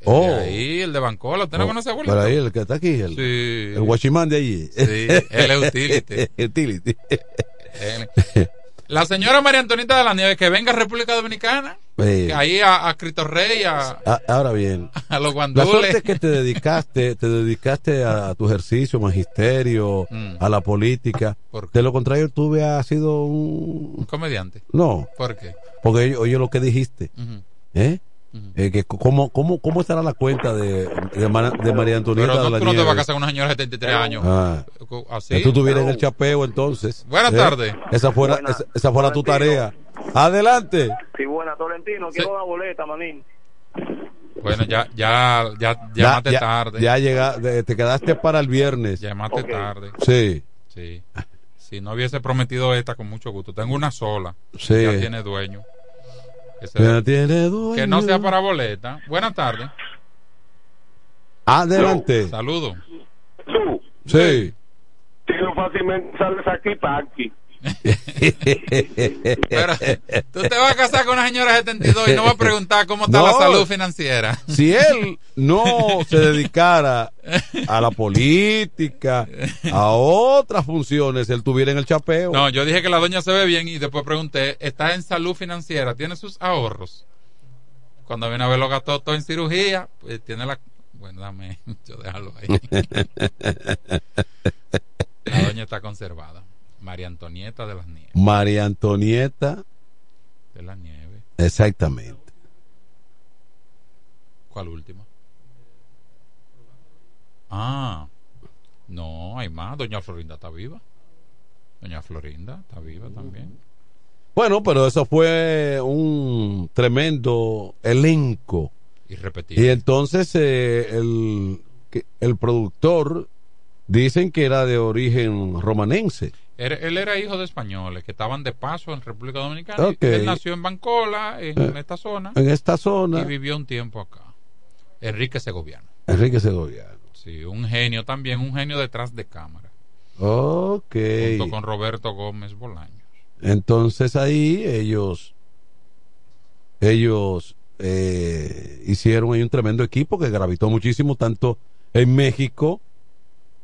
El Oh. de ahí, el de Bancola. ¿Usted no Oh, conoce a Wellington? ahí, el que está aquí. El, Sí. el guachimán de allí. Sí, él es utility. utility. La señora María Antonita de la Nieve, que venga a República Dominicana. Eh, que ahí a, a Cristo Rey, a, ah, ahora bien. a los La guandules. suerte es que te dedicaste, te dedicaste a, tu ejercicio, magisterio, Mm. a la política. De lo contrario, tú hubieras sido un... Un comediante. No, ¿Por qué? porque oye, oye lo que dijiste. ¿Eh? Eh, que cómo, cómo, ¿Cómo estará la cuenta de, de, de María Antonieta Pero de no, la tú no te vas a casar con una señora de 73 años. Ah. Así. Tú estuvieras en el chapeo entonces. Buenas ¿Eh? tardes. Esa fuera, Buenas. esa, esa fuera tu tarea. Adelante. Sí, buena, Tolentino, quiero una boleta, manín. Bueno, ya, ya, ya, llamaste ya, tarde. Ya llega, de- te quedaste para el viernes. Llamaste tarde. Sí. Sí. Si no hubiese prometido esta, con mucho gusto. Tengo una sola. Sí. Ya tiene dueño. Ese- Ya tiene dueño. que no sea para boleta. Buenas tardes. Adelante. Saludos. Sí. tú fácilmente sales aquí para aquí. Pero tú te vas a casar con una señora de 72 y no vas a preguntar cómo está No. la salud financiera. Si él no se dedicara a la política, a otras funciones, él tuviera en el chapeo. No, yo dije que la doña se ve bien y después pregunté, ¿está en salud financiera? ¿Tiene sus ahorros? Cuando viene a ver lo gastó todo en cirugía, pues tiene la... Bueno, dame, yo déjalo ahí. La doña está conservada. María Antonieta de las Nieves. María Antonieta, De las Nieves. exactamente. ¿Cuál última? Ah, no, hay más. Doña Florinda está viva. Doña Florinda está viva también. Bueno, pero eso fue un tremendo elenco. Irrepetible. Y entonces eh, el, el productor dicen que era de origen romanense. Él era hijo de españoles que estaban de paso en República Dominicana. Él nació en Bancola, en Eh, esta zona, En esta zona, y vivió un tiempo acá. Enrique Segoviano. Enrique Segoviano. Sí, un genio también, un genio detrás de cámara. Ok. Junto con Roberto Gómez Bolaño. Entonces ahí ellos ellos eh, hicieron ahí un tremendo equipo que gravitó muchísimo tanto en México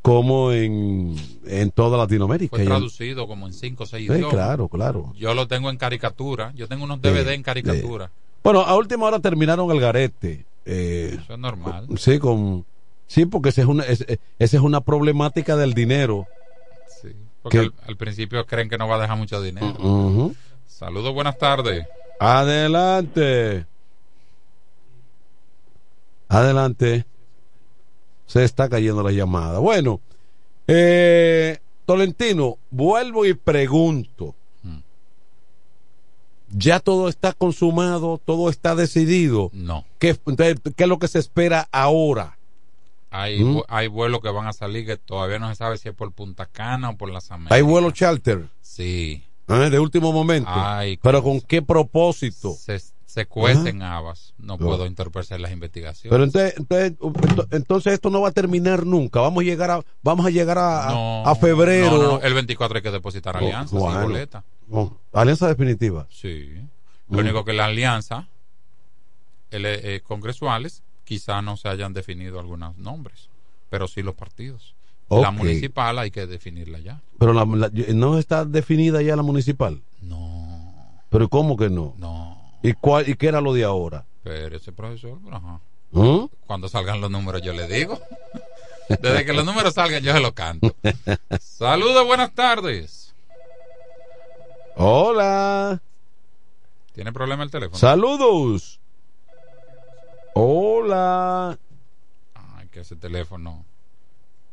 como en, en toda Latinoamérica. Fue traducido como en cinco o seis Sí, idiomas. claro, claro. Yo lo tengo en caricatura. Yo tengo unos DVD en caricatura. Bueno, a última hora terminaron el garete. eh, Eso es normal. sí, con sí, porque esa es una es- esa es una problemática del dinero. Porque que- al, al principio creen que no va a dejar mucho dinero. Ujú. Saludos, buenas tardes. Adelante. Adelante. Se está cayendo la llamada. Bueno, eh, Tolentino, vuelvo y pregunto. ¿Ya todo está consumado? ¿Todo está decidido? No. ¿Qué, ¿qué es lo que se espera ahora? Hay, ¿Mm? hay vuelos que van a salir que todavía no se sabe si es por Punta Cana o por las Américas. ¿Hay vuelo charter? Sí. ¿eh? De último momento. Ay, ¿Pero con qué propósito? Se, se cuecen habas. No puedo interpretar las investigaciones. Pero entonces, entonces, ento- entonces esto no va a terminar nunca. Vamos a llegar a, vamos a llegar a, a- No, a febrero. no, el 24 hay que depositar Oh, alianza, sin bueno. boleta. Oh, alianza definitiva. Sí. Lo Mm. único que la alianza, el, eh, congresuales, quizá no se hayan definido algunos nombres, pero sí los partidos. La municipal hay que definirla ya. Pero la- la- no está definida ya la municipal. No. Pero ¿cómo que no? No. ¿Y cuál y qué era lo de ahora? Pero ese profesor, ajá. ¿Mm? Cuando salgan los números yo le digo. Desde que los números salgan yo se los canto. Saludos, buenas tardes. Hola. ¿Tiene problema el teléfono? Saludos. Hola. Ay, que ese teléfono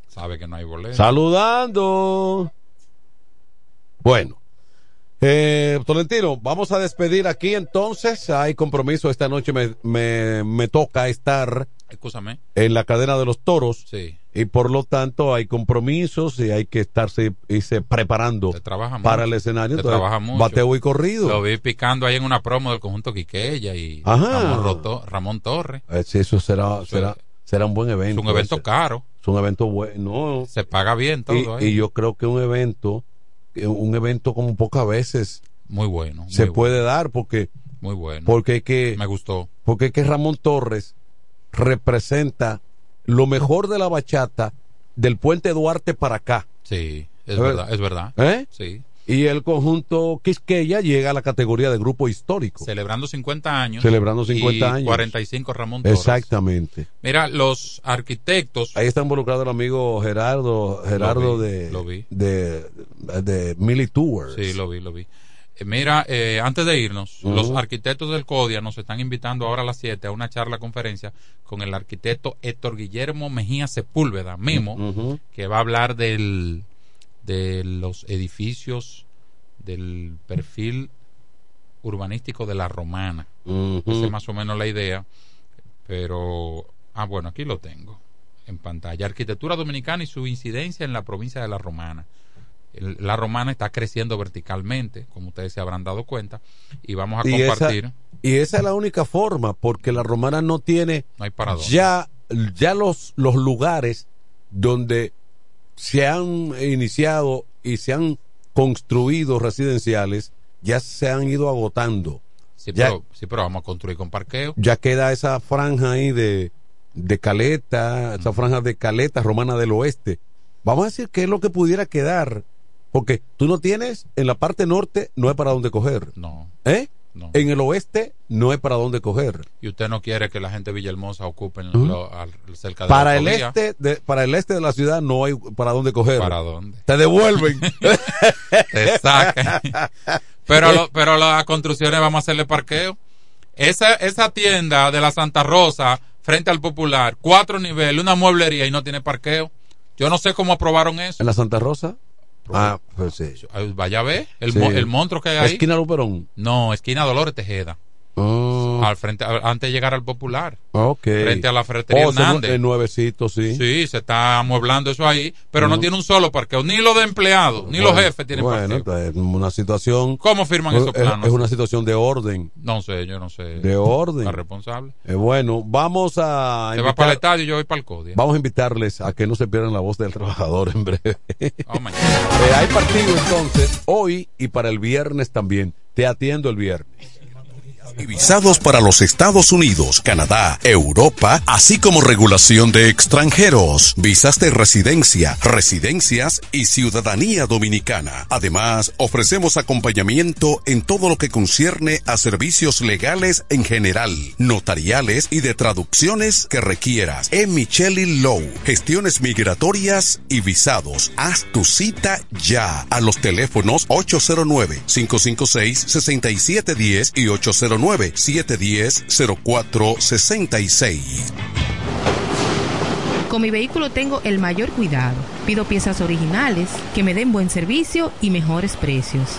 sabe que no hay boleto. Saludando. Bueno. Eh, Tolentino, vamos a despedir aquí entonces. Hay compromiso esta noche. Me, me, me toca estar Escúchame. en la cadena de los toros. Sí. Y por lo tanto hay compromisos y hay que estarse irse preparando trabaja para el escenario. Se Entonces, trabaja mucho. Bateo y corrido. Lo vi picando ahí en una promo del conjunto Quiqueya y Ajá. Ramón, Roto- Ramón Torres. Eh, sí, eso será, será, será un buen evento. Es un evento ese. caro. Es un evento bueno. Se paga bien todo y, ahí. y yo creo que un evento, un evento como pocas veces Muy bueno. se puede dar porque, Muy bueno. porque que, Me gustó. porque que Ramón Torres representa lo mejor de la bachata del puente Duarte para acá. Sí, es verdad, es verdad. ¿Eh? Sí. Y el conjunto Quisqueya llega a la categoría de grupo histórico. Celebrando 50 años. Celebrando 50 y años. 45 Ramón Torres. Exactamente. Mira, los arquitectos. Ahí está involucrado el amigo Gerardo, Gerardo vi, de, lo vi. de, de Mili Tours. Sí, lo vi, lo vi. Eh, Mira, eh, antes de irnos, los arquitectos del CODIA nos están invitando ahora a las 7 a una charla conferencia con el arquitecto Héctor Guillermo Mejía Sepúlveda, Mimo, Ujú. que va a hablar del, de los edificios, del perfil urbanístico de la romana. Esa es más o menos la idea. Pero, ah, bueno, aquí lo tengo en pantalla. Arquitectura dominicana y su incidencia en la provincia de la romana. El- La romana está creciendo verticalmente, como ustedes se habrán dado cuenta, y vamos a y, esa, compartir. y esa es la única forma, porque la romana no tiene No hay ya, ya los, los lugares donde se han iniciado y se han construido residenciales, ya se han ido agotando. Sí, ya, pero, sí, pero vamos a construir con parqueo. ya queda esa franja ahí de, de caleta, esa franja de caleta romana del oeste. Vamos a decir qué es lo que pudiera quedar, porque tú no tienes, en la parte norte no hay para dónde coger. No. ¿Eh? No. En el oeste no hay para dónde coger. Y usted no quiere que la gente de Villahermosa ocupen lo- al- cerca de Para la el este, de, para el este de la ciudad no hay para dónde coger. ¿Para dónde? Te devuelven. Te sacan. Pero, lo- pero las construcciones vamos a hacerle parqueo. Esa, esa tienda de la Santa Rosa, frente al Popular, cuatro niveles, una mueblería y no tiene parqueo. Yo no sé cómo aprobaron eso. ¿En la Santa Rosa? Ah, pues sí. Ay, Vaya a ver, el, Sí. mo- el monstruo que hay ahí. Esquina Luperón. No, esquina Dolores Tejeda. Ah, Al frente, antes de llegar al Popular. Frente a la ferretería Oh, Hernández. el nuevecito, sí. Sí, se está amueblando eso ahí, pero no Ujú. tiene un solo parqueo. Ni los de empleados, ni los Bueno, jefes tienen Bueno, parqueo. es una situación. ¿Cómo firman esos es, planos? es una situación de orden. No sé, yo no sé. De orden. La responsable. Eh, bueno, vamos a. Se va para el estadio y yo voy para el CODIA. Vamos a invitarles a que no se pierdan la voz del trabajador en breve. Oh. Eh, hay partido entonces hoy y para el viernes también. Te atiendo el viernes. Y visados para los Estados Unidos, Canadá, Europa, así como regulación de extranjeros, visas de residencia, residencias y ciudadanía dominicana. Además, ofrecemos acompañamiento en todo lo que concierne a servicios legales en general, notariales y de traducciones que requieras. En Micheli Low, gestiones migratorias y visados. Haz tu cita ya a los teléfonos 809-556-6710 y 809-710-0466. Con mi vehículo tengo el mayor cuidado. Pido piezas originales que me den buen servicio y mejores precios.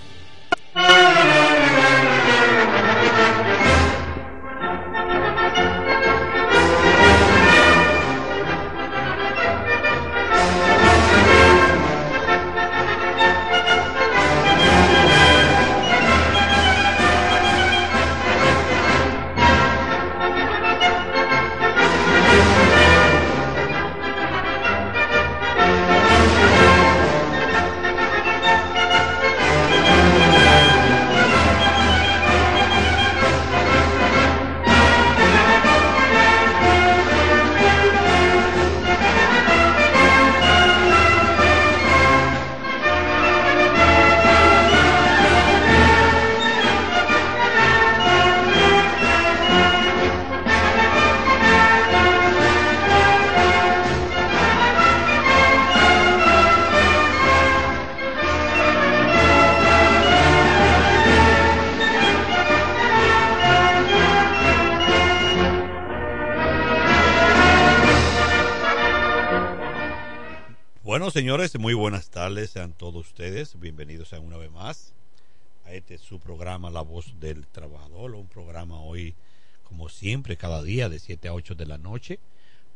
Thank you. Señores, muy buenas tardes, sean todos ustedes bienvenidos a una vez más a este su programa La Voz del Trabajador, un programa hoy, como siempre, cada día de 7 a 8 de la noche,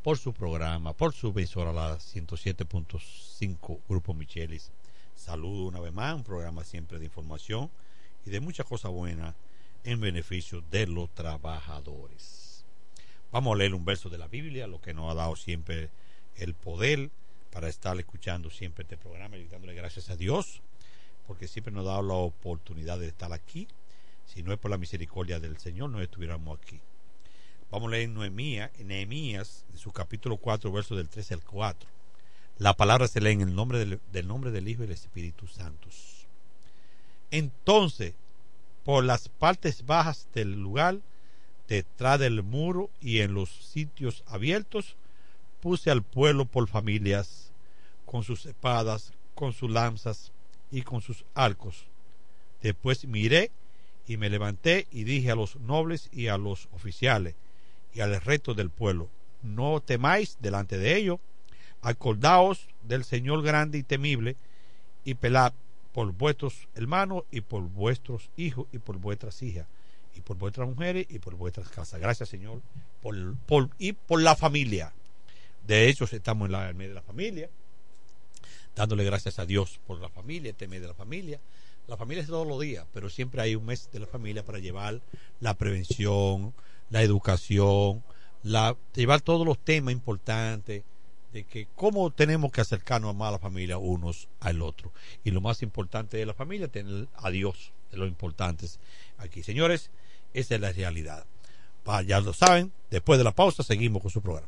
por su programa, por su emisora la 107.5 Grupo Michelis. Saludo una vez más, un programa siempre de información y de muchas cosas buenas en beneficio de los trabajadores. Vamos a leer un verso de la Biblia, lo que nos ha dado siempre el poder para estar escuchando siempre este programa y dándole gracias a Dios, porque siempre nos ha dado la oportunidad de estar aquí. Si no es por la misericordia del Señor, no estuviéramos aquí. Vamos a leer Nehemías, Nehemías, en su capítulo 4, verso del 13 al 4. La palabra se lee en el nombre del, del nombre del Hijo y del Espíritu Santos. Entonces, por las partes bajas del lugar, detrás del muro y en los sitios abiertos, puse al pueblo por familias, con sus espadas, con sus lanzas y con sus arcos. Después miré y me levanté y dije a los nobles y a los oficiales y al resto del pueblo, no temáis delante de ellos, acordaos del Señor grande y temible, y pelad por vuestros hermanos y por vuestros hijos y por vuestras hijas y por vuestras mujeres y por vuestras casas. Gracias Señor por, y por la familia. De hecho, estamos en la en la familia, dándole gracias a Dios por la familia, este mes de la familia. La familia es todos los días, pero siempre hay un mes de la familia para llevar la prevención, la educación, la, llevar todos los temas importantes de que cómo tenemos que acercarnos más a la familia unos al otro. Y lo más importante de la familia, tener a Dios, de lo importantes aquí. Señores, esa es la realidad. Ya lo saben, después de la pausa seguimos con su programa.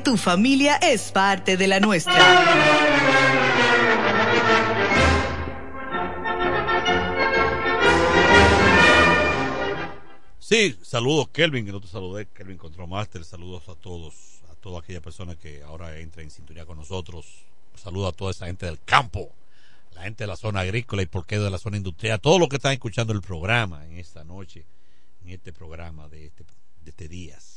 tu familia es parte de la nuestra. Sí, saludos Kelvin, que no te saludé, Kelvin Contromaster, saludos a todos, a toda aquella persona que ahora entra en sintonía con nosotros, saludos a toda esa gente del campo, la gente de la zona agrícola y por qué de la zona industrial, todos los que están escuchando el programa en esta noche, en este programa de este, de este días.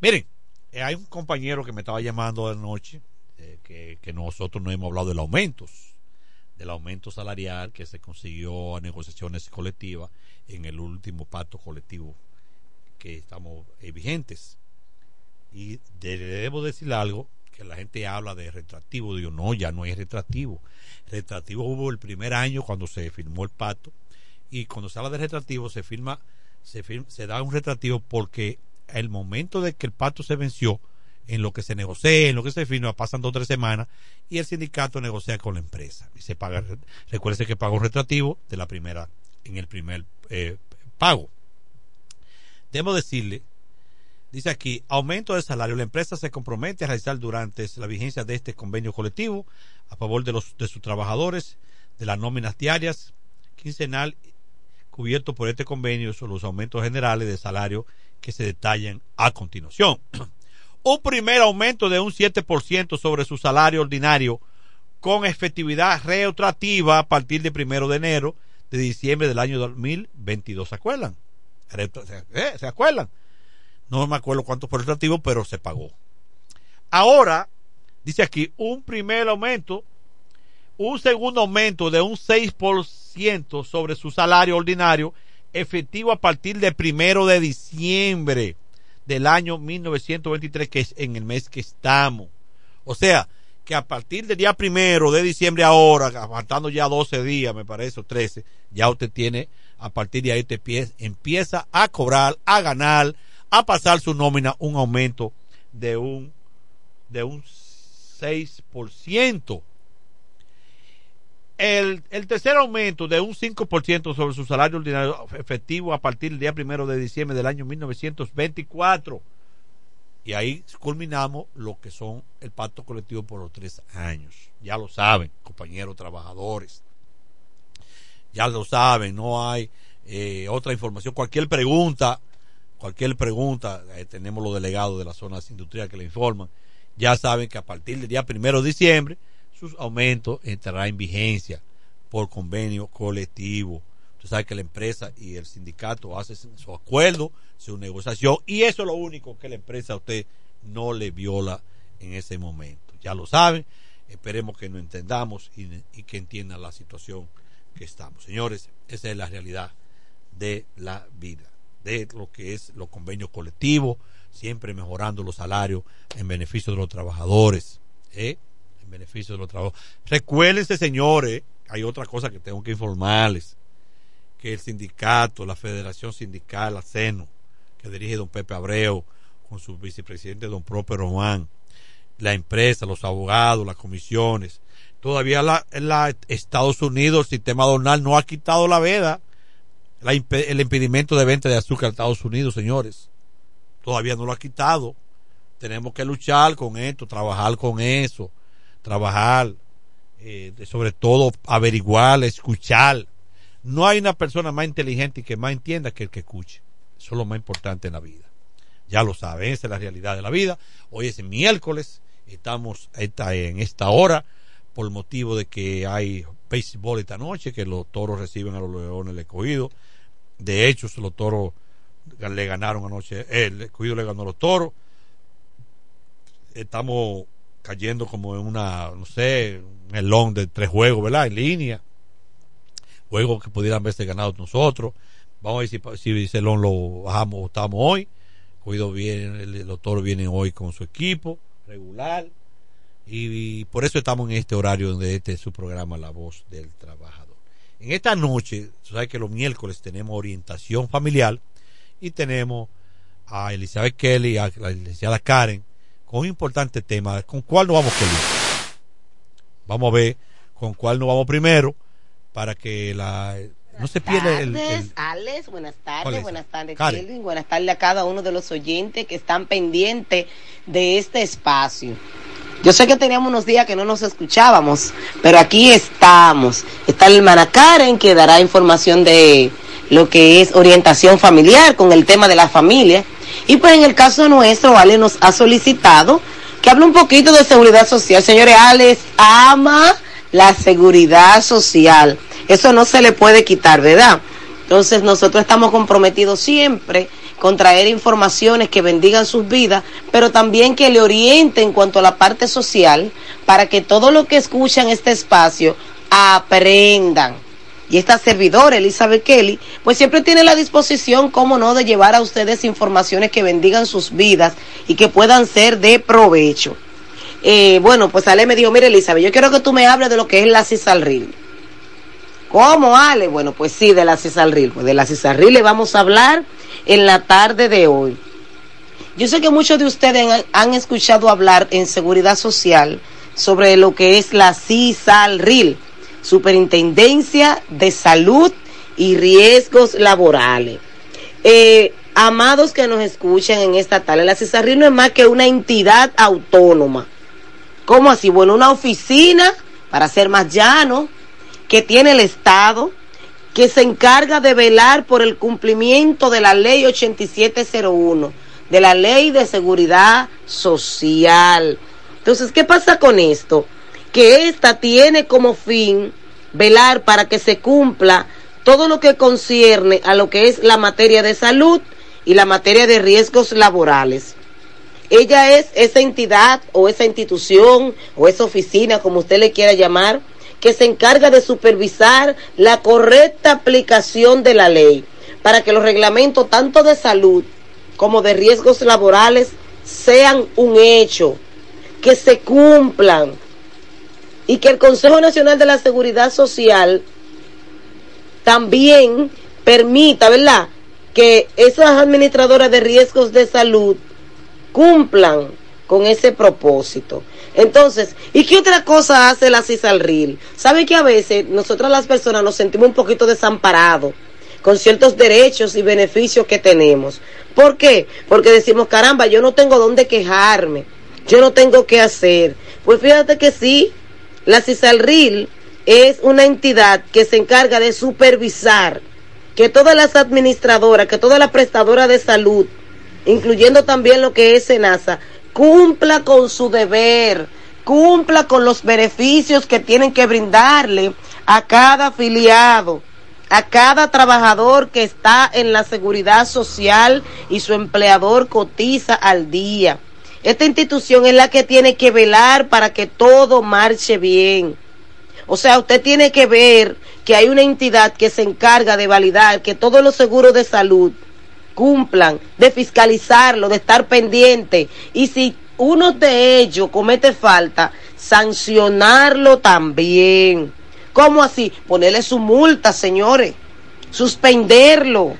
Miren, eh, hay un compañero que me estaba llamando anoche, eh, que, que nosotros no hemos hablado del aumentos, del aumento salarial que se consiguió a negociaciones colectivas en el último pacto colectivo que estamos eh, vigentes. Y de- debo decir algo, que la gente habla de retractivo, digo, no, ya no hay retractivo. Retractivo hubo el primer año cuando se firmó el pacto y cuando se habla de retractivo se firma, se, firma, se da un retractivo porque el momento de que el pacto se venció, en lo que se negocia, en lo que se firma, pasan dos o tres semanas y el sindicato negocia con la empresa y se paga, recuerde que paga un retractivo de la primera, en el primer eh, pago. Debo decirle, dice aquí, aumento de salario. La empresa se compromete a realizar durante la vigencia de este convenio colectivo a favor de, los, de sus trabajadores, de las nóminas diarias, quincenal, cubierto por este convenio, son los aumentos generales de salario que se detallan a continuación. un primer aumento de un 7% sobre su salario ordinario con efectividad retroactiva a partir del primero de enero de diciembre del año 2022. ¿Se acuerdan? ¿eh? ¿Se acuerdan? No me acuerdo cuánto fue retroactivo, pero se pagó. Ahora, dice aquí, un primer aumento, un segundo aumento de un 6% sobre su salario ordinario, efectivo a partir del primero de diciembre del año 1923, que es en el mes que estamos. O sea, que a partir del día primero de diciembre ahora, faltando ya 12 días, me parece, o 13, ya usted tiene, a partir de ahí usted pie- empieza a cobrar, a ganar, a pasar su nómina un aumento de un, de un 6%. El, el tercer aumento de un 5% sobre su salario ordinario efectivo a partir del día primero de diciembre del año 1924. Y ahí culminamos lo que son el pacto colectivo por los tres años. Ya lo saben, compañeros trabajadores. Ya lo saben, no hay eh, otra información. Cualquier pregunta, cualquier pregunta, eh, tenemos los delegados de las zonas industriales que le informan. Ya saben que a partir del día primero de diciembre, sus aumentos entrarán en vigencia por convenio colectivo. Usted sabe que la empresa y el sindicato hacen su acuerdo, su negociación, y eso es lo único que la empresa a usted no le viola en ese momento. Ya lo saben, esperemos que nos entendamos y, y que entiendan la situación que estamos. Señores, esa es la realidad de la vida, de lo que es los convenios colectivos, siempre mejorando los salarios en beneficio de los trabajadores. ¿eh? En beneficio de los trabajadores. Recuérdense, señores, hay otra cosa que tengo que informarles, que el sindicato, la Federación Sindical, la CENO, que dirige don Pepe Abreu, con su vicepresidente don Proper Román, la empresa, los abogados, las comisiones, todavía la, Estados Unidos, el sistema donal no ha quitado la veda, el impedimento de venta de azúcar a Estados Unidos, señores. Todavía no lo ha quitado. Tenemos que luchar con esto, trabajar con eso trabajar, eh, sobre todo averiguar, escuchar. No hay una persona más inteligente y que más entienda que el que escuche. Eso es lo más importante en la vida. Ya lo saben, esa es la realidad de la vida. Hoy es miércoles, estamos esta- en esta hora por motivo de que hay béisbol esta noche, que los toros reciben a los leones del escogido. De hecho, los toros le ganaron anoche, el escogido le ganó a los toros. Estamos cayendo como en una, no sé, un elón de tres juegos, ¿verdad? En línea. Juegos que pudieran haberse ganado nosotros. Vamos a ver si, si ese elón lo bajamos o estamos hoy. Cuido bien, el- los toros vienen hoy con su equipo regular. Y, por eso estamos en este horario donde este es su programa La Voz del Trabajador. En esta noche, sabes que los miércoles tenemos orientación familiar y tenemos a Elizabeth Kelly, a la licenciada Karen, con un importante tema. ¿Con cuál nos vamos, Kelly? Vamos a ver con cuál nos vamos primero para que la no se pierda el, el- Alex, buenas ¿Cuál tardes, es? buenas tardes. Kelvin, buenas tardes a cada uno de los oyentes que están pendientes de este espacio. Yo sé que teníamos unos días que no nos escuchábamos, pero aquí estamos. Está la hermana Karen que dará información de lo que es orientación familiar con el tema de la familia. Y pues en el caso nuestro, Ale nos ha solicitado que hable un poquito de seguridad social. Señores, Alex ama la seguridad social. Eso no se le puede quitar, ¿verdad? Entonces nosotros estamos comprometidos siempre con traer informaciones que bendigan sus vidas, pero también que le orienten en cuanto a la parte social para que todo lo que escuchan este espacio aprendan. Y esta servidora, Elizabeth Kelly, pues siempre tiene la disposición, como no, de llevar a ustedes informaciones que bendigan sus vidas y que puedan ser de provecho. Eh, bueno, pues Ale me dijo, mire Elizabeth, yo quiero que tú me hables de lo que es la Cisalril. ¿Cómo, Ale? Bueno, pues sí, de la Cisalril. Pues de la Cisalril le vamos a hablar en la tarde de hoy. Yo sé que muchos de ustedes han, escuchado hablar en seguridad social sobre lo que es la CISALRIL, Superintendencia de Salud y Riesgos Laborales. Eh, amados que nos escuchan en esta tarde, la CISALRIL no es más que una entidad autónoma. ¿Cómo así? Bueno, una oficina, para ser más llano, que tiene el Estado, que se encarga de velar por el cumplimiento de la ley 8701, de la ley de seguridad social. Entonces, ¿qué pasa con esto? Que esta tiene como fin velar para que se cumpla todo lo que concierne a lo que es la materia de salud y la materia de riesgos laborales. Ella es esa entidad o esa institución o esa oficina, como usted le quiera llamar, que se encarga de supervisar la correcta aplicación de la ley para que los reglamentos tanto de salud como de riesgos laborales sean un hecho, que se cumplan y que el Consejo Nacional de la Seguridad Social también permita, ¿verdad?, que esas administradoras de riesgos de salud cumplan con ese propósito. Entonces, ¿y qué otra cosa hace la CISALRIL? ¿Sabe que a veces nosotras las personas nos sentimos un poquito desamparados con ciertos derechos y beneficios que tenemos? ¿Por qué? Porque decimos, caramba, yo no tengo dónde quejarme, yo no tengo qué hacer. Pues fíjate que sí, la CISALRIL es una entidad que se encarga de supervisar que todas las administradoras, que todas las prestadoras de salud, incluyendo también lo que es SENASA, cumpla con su deber, cumpla con los beneficios que tienen que brindarle a cada afiliado, a cada trabajador que está en la seguridad social y su empleador cotiza al día. Esta institución es la que tiene que velar para que todo marche bien. O sea, usted tiene que ver que hay una entidad que se encarga de validar que todos los seguros de salud cumplan, de fiscalizarlo, de estar pendiente. Y si uno de ellos comete falta, sancionarlo también. ¿Cómo así? Ponerle su multa, señores. Suspenderlo.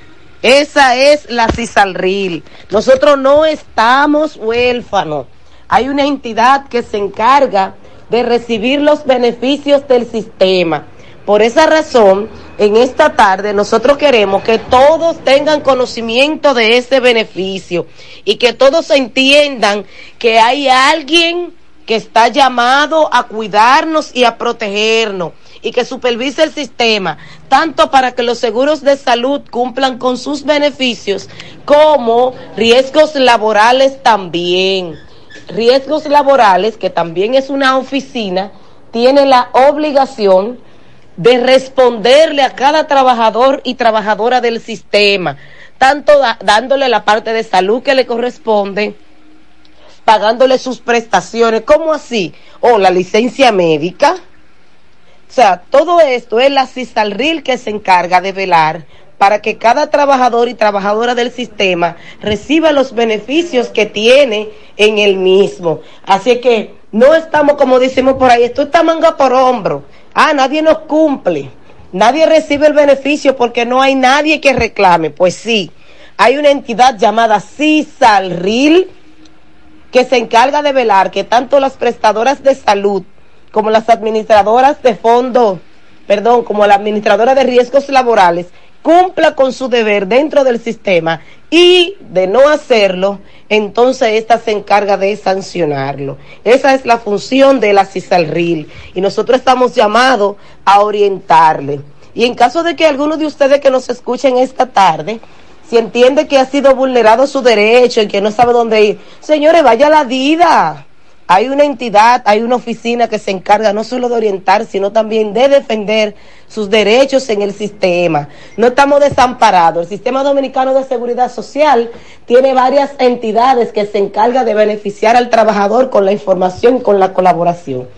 Esa es la CISALRIL. Nosotros no estamos huérfanos. Hay una entidad que se encarga de recibir los beneficios del sistema. Por esa razón, en esta tarde nosotros queremos que todos tengan conocimiento de ese beneficio y que todos entiendan que hay alguien que está llamado a cuidarnos y a protegernos y que supervise el sistema, tanto para que los seguros de salud cumplan con sus beneficios, como riesgos laborales también. Riesgos laborales, que también es una oficina, tiene la obligación de responderle a cada trabajador y trabajadora del sistema, tanto dándole la parte de salud que le corresponde, pagándole sus prestaciones, ¿cómo así? O la licencia médica. Sea, todo esto es la CISALRIL que se encarga de velar para que cada trabajador y trabajadora del sistema reciba los beneficios que tiene en el mismo. Así que no estamos, como decimos por ahí, esto está manga por hombro. Ah, nadie nos cumple. Nadie recibe el beneficio porque no hay nadie que reclame. Pues sí, hay una entidad llamada CISALRIL que se encarga de velar que tanto las prestadoras de salud como las administradoras de fondo, perdón, como la administradora de riesgos laborales, cumpla con su deber dentro del sistema y de no hacerlo, entonces esta se encarga de sancionarlo. Esa es la función de la CISALRIL y nosotros estamos llamados a orientarle. Y en caso de que alguno de ustedes que nos escuchen esta tarde, si entiende que ha sido vulnerado su derecho y que no sabe dónde ir, señores, vaya a la DIDA. Hay una entidad, hay una oficina que se encarga no solo de orientar, sino también de defender sus derechos en el sistema. No estamos desamparados. El sistema dominicano de seguridad social tiene varias entidades que se encargan de beneficiar al trabajador con la información con la colaboración.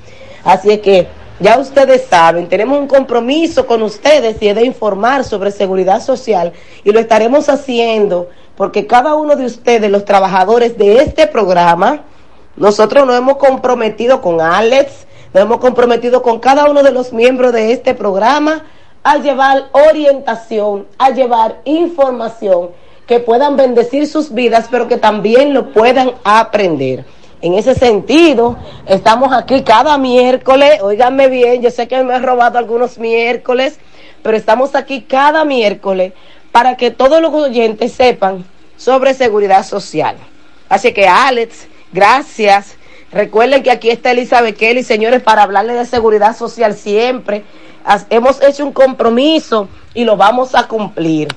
Así es que ya ustedes saben, tenemos un compromiso con ustedes y es de informar sobre seguridad social y lo estaremos haciendo porque cada uno de ustedes, los trabajadores de este programa, nosotros nos hemos comprometido con Alex, nos hemos comprometido con cada uno de los miembros de este programa a llevar orientación, a llevar información que puedan bendecir sus vidas, pero que también lo puedan aprender. En ese sentido, estamos aquí cada miércoles, óiganme bien, yo sé que me he robado algunos miércoles, pero estamos aquí cada miércoles para que todos los oyentes sepan sobre seguridad social. Así que Alex, Gracias. Recuerden que aquí está Elizabeth Kelly, señores, para hablarle de seguridad social siempre. hemos hecho un compromiso y lo vamos a cumplir.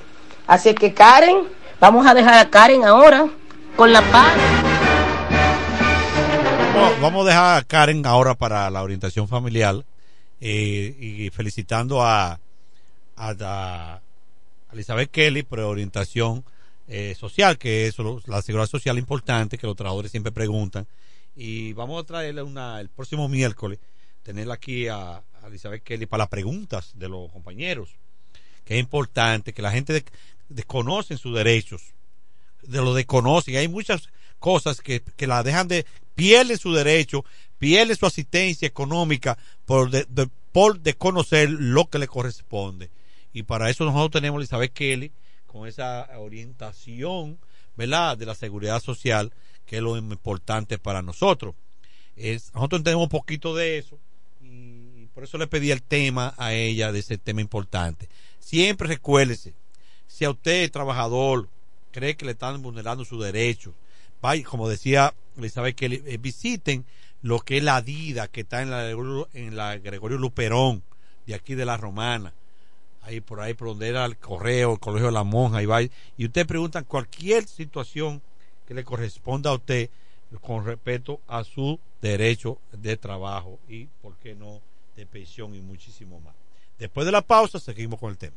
Así que Karen, vamos a dejar a Karen ahora con la paz. vamos a dejar a Karen ahora para la orientación familiar eh, y felicitando a, a, Elizabeth Kelly por orientación eh, social, que es la seguridad social importante, que los trabajadores siempre preguntan. Y vamos a traerle una, el próximo miércoles, tenerla aquí a, Elizabeth Kelly para las preguntas de los compañeros, que es importante, que la gente desconoce sus derechos, de lo desconocen. Hay muchas cosas que, que la dejan de, pierde su derecho, pierde su asistencia económica por, de, por desconocer lo que le corresponde. Y para eso nosotros tenemos a Elizabeth Kelly, con esa orientación, ¿verdad?, de la seguridad social, que es lo importante para nosotros. Es, nosotros entendemos un poquito de eso y por eso le pedí el tema a ella de ese tema importante. Siempre recuérdese, si a usted, trabajador, cree que le están vulnerando sus derechos, vaya, como decía Elizabeth, que eh, visiten lo que es la DIDA, que está en la, en la Gregorio Luperón, de aquí de la Romana ahí por ahí por donde era el correo, el colegio de la monja, y va, y usted pregunta cualquier situación que le corresponda a usted con respeto a su derecho de trabajo y, por qué no, de pensión y muchísimo más. Después de la pausa, seguimos con el tema.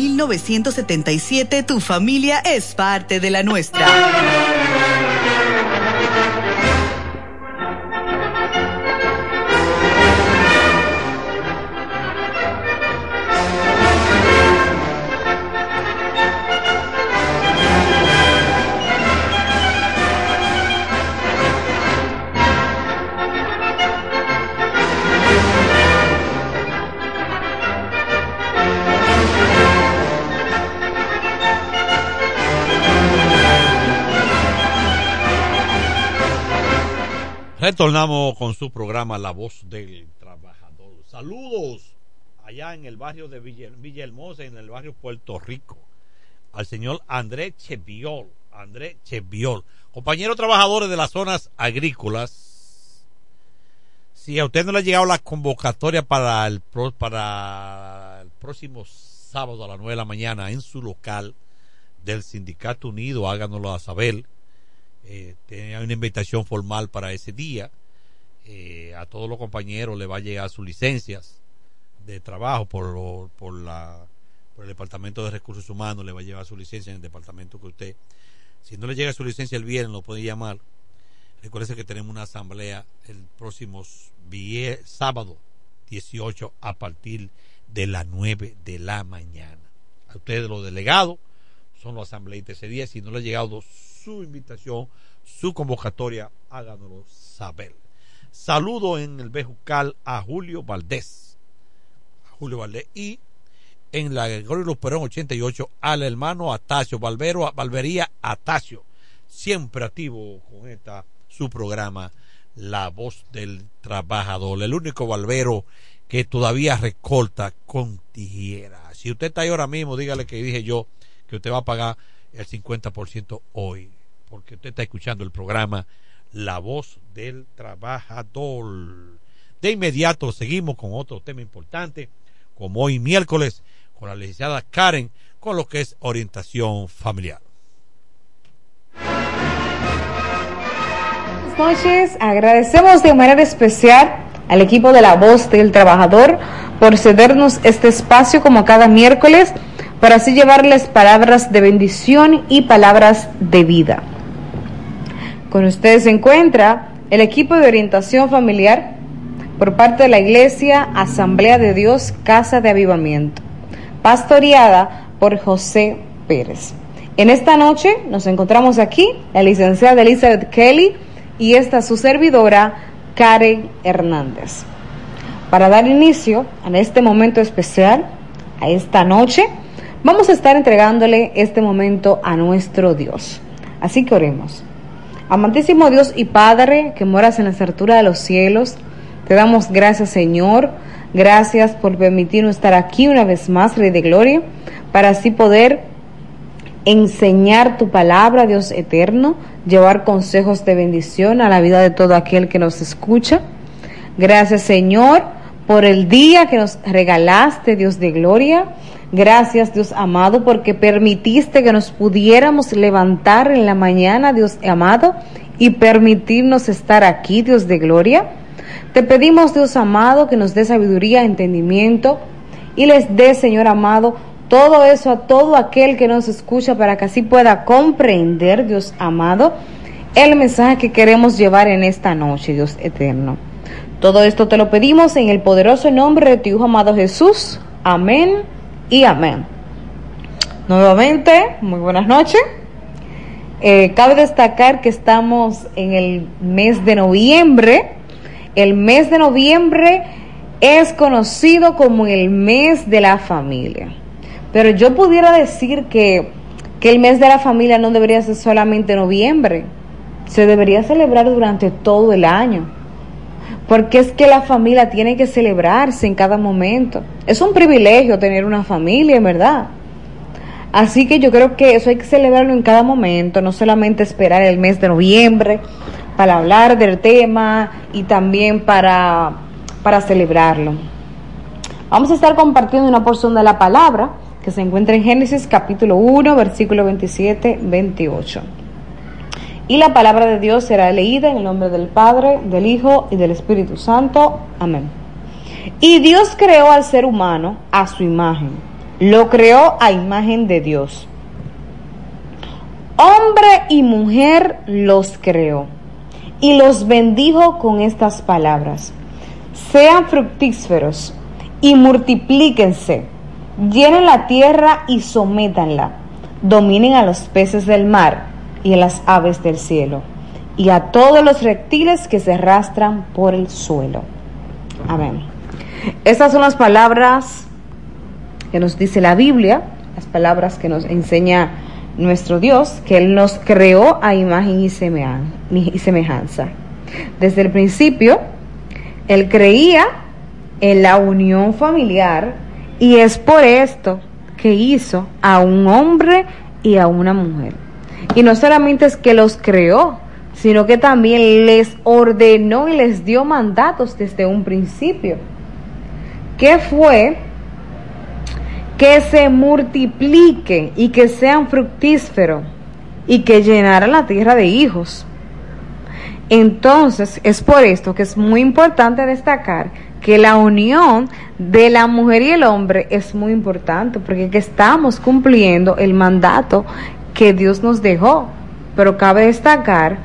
1977 tu familia es parte de la nuestra. Retornamos con su programa La Voz del Trabajador. Saludos allá en el barrio de Villahermosa, en el barrio Puerto Rico, al señor André Cheviol. André Cheviol, compañeros trabajadores de las zonas agrícolas. Si a usted no le ha llegado la convocatoria para el, para el próximo sábado a las 9 de la mañana en su local del Sindicato Unido, háganoslo a saber eh, tenía una invitación formal para ese día. Eh, a todos los compañeros le va a llegar sus licencias de trabajo por, por, la, por el Departamento de Recursos Humanos, le va a llevar su licencia en el departamento que usted. Si no le llega su licencia el viernes, lo puede llamar. Recuerde que tenemos una asamblea el próximo sábado 18 a partir de las 9 de la mañana. A ustedes los delegados son los asambleístas ese día. Si no le ha llegado su invitación, su convocatoria, háganoslo saber. Saludo en el Bejucal a Julio Valdés. A Julio Valdés. Y en la Gregorio Luperón 88 al hermano Atacio, Valvero, Valvería Atacio. Siempre activo con esta su programa, La Voz del Trabajador. El único Valvero que todavía recorta con tijera. Si usted está ahí ahora mismo, dígale que dije yo que usted va a pagar el 50% hoy, porque usted está escuchando el programa La Voz del Trabajador. De inmediato seguimos con otro tema importante, como hoy miércoles, con la licenciada Karen, con lo que es orientación familiar. Buenas noches, agradecemos de manera especial al equipo de La Voz del Trabajador por cedernos este espacio como cada miércoles para así llevarles palabras de bendición y palabras de vida. Con ustedes se encuentra el equipo de orientación familiar por parte de la Iglesia Asamblea de Dios Casa de Avivamiento, pastoreada por José Pérez. En esta noche nos encontramos aquí la licenciada Elizabeth Kelly y esta su servidora Karen Hernández. Para dar inicio a este momento especial, a esta noche, vamos a estar entregándole este momento a nuestro Dios. Así que oremos. Amantísimo Dios y Padre que moras en la altura de los cielos, te damos gracias Señor, gracias por permitirnos estar aquí una vez más, Rey de Gloria, para así poder enseñar tu palabra, Dios eterno, llevar consejos de bendición a la vida de todo aquel que nos escucha. Gracias Señor por el día que nos regalaste, Dios de gloria. Gracias Dios amado porque permitiste que nos pudiéramos levantar en la mañana, Dios amado, y permitirnos estar aquí, Dios de gloria. Te pedimos, Dios amado, que nos dé sabiduría, entendimiento y les dé, Señor amado, todo eso a todo aquel que nos escucha para que así pueda comprender, Dios amado, el mensaje que queremos llevar en esta noche, Dios eterno. Todo esto te lo pedimos en el poderoso nombre de tu Hijo amado Jesús. Amén y amén. Nuevamente, muy buenas noches. Eh, cabe destacar que estamos en el mes de noviembre. El mes de noviembre es conocido como el mes de la familia. Pero yo pudiera decir que, que el mes de la familia no debería ser solamente noviembre, se debería celebrar durante todo el año. Porque es que la familia tiene que celebrarse en cada momento. Es un privilegio tener una familia, en verdad. Así que yo creo que eso hay que celebrarlo en cada momento, no solamente esperar el mes de noviembre para hablar del tema y también para, para celebrarlo. Vamos a estar compartiendo una porción de la palabra que se encuentra en Génesis capítulo 1, versículo 27, 28. Y la palabra de Dios será leída en el nombre del Padre, del Hijo y del Espíritu Santo. Amén. Y Dios creó al ser humano a su imagen. Lo creó a imagen de Dios. Hombre y mujer los creó. Y los bendijo con estas palabras. Sean fructíferos y multiplíquense llenen la tierra y sométanla, dominen a los peces del mar y a las aves del cielo, y a todos los reptiles que se arrastran por el suelo. Amén. Estas son las palabras que nos dice la Biblia, las palabras que nos enseña nuestro Dios, que Él nos creó a imagen y semejanza. Desde el principio, Él creía en la unión familiar y es por esto que hizo a un hombre y a una mujer. Y no solamente es que los creó, sino que también les ordenó y les dio mandatos desde un principio. ¿Qué fue? Que se multipliquen y que sean fructíferos y que llenaran la tierra de hijos. Entonces, es por esto que es muy importante destacar que la unión de la mujer y el hombre es muy importante porque que estamos cumpliendo el mandato que Dios nos dejó. Pero cabe destacar,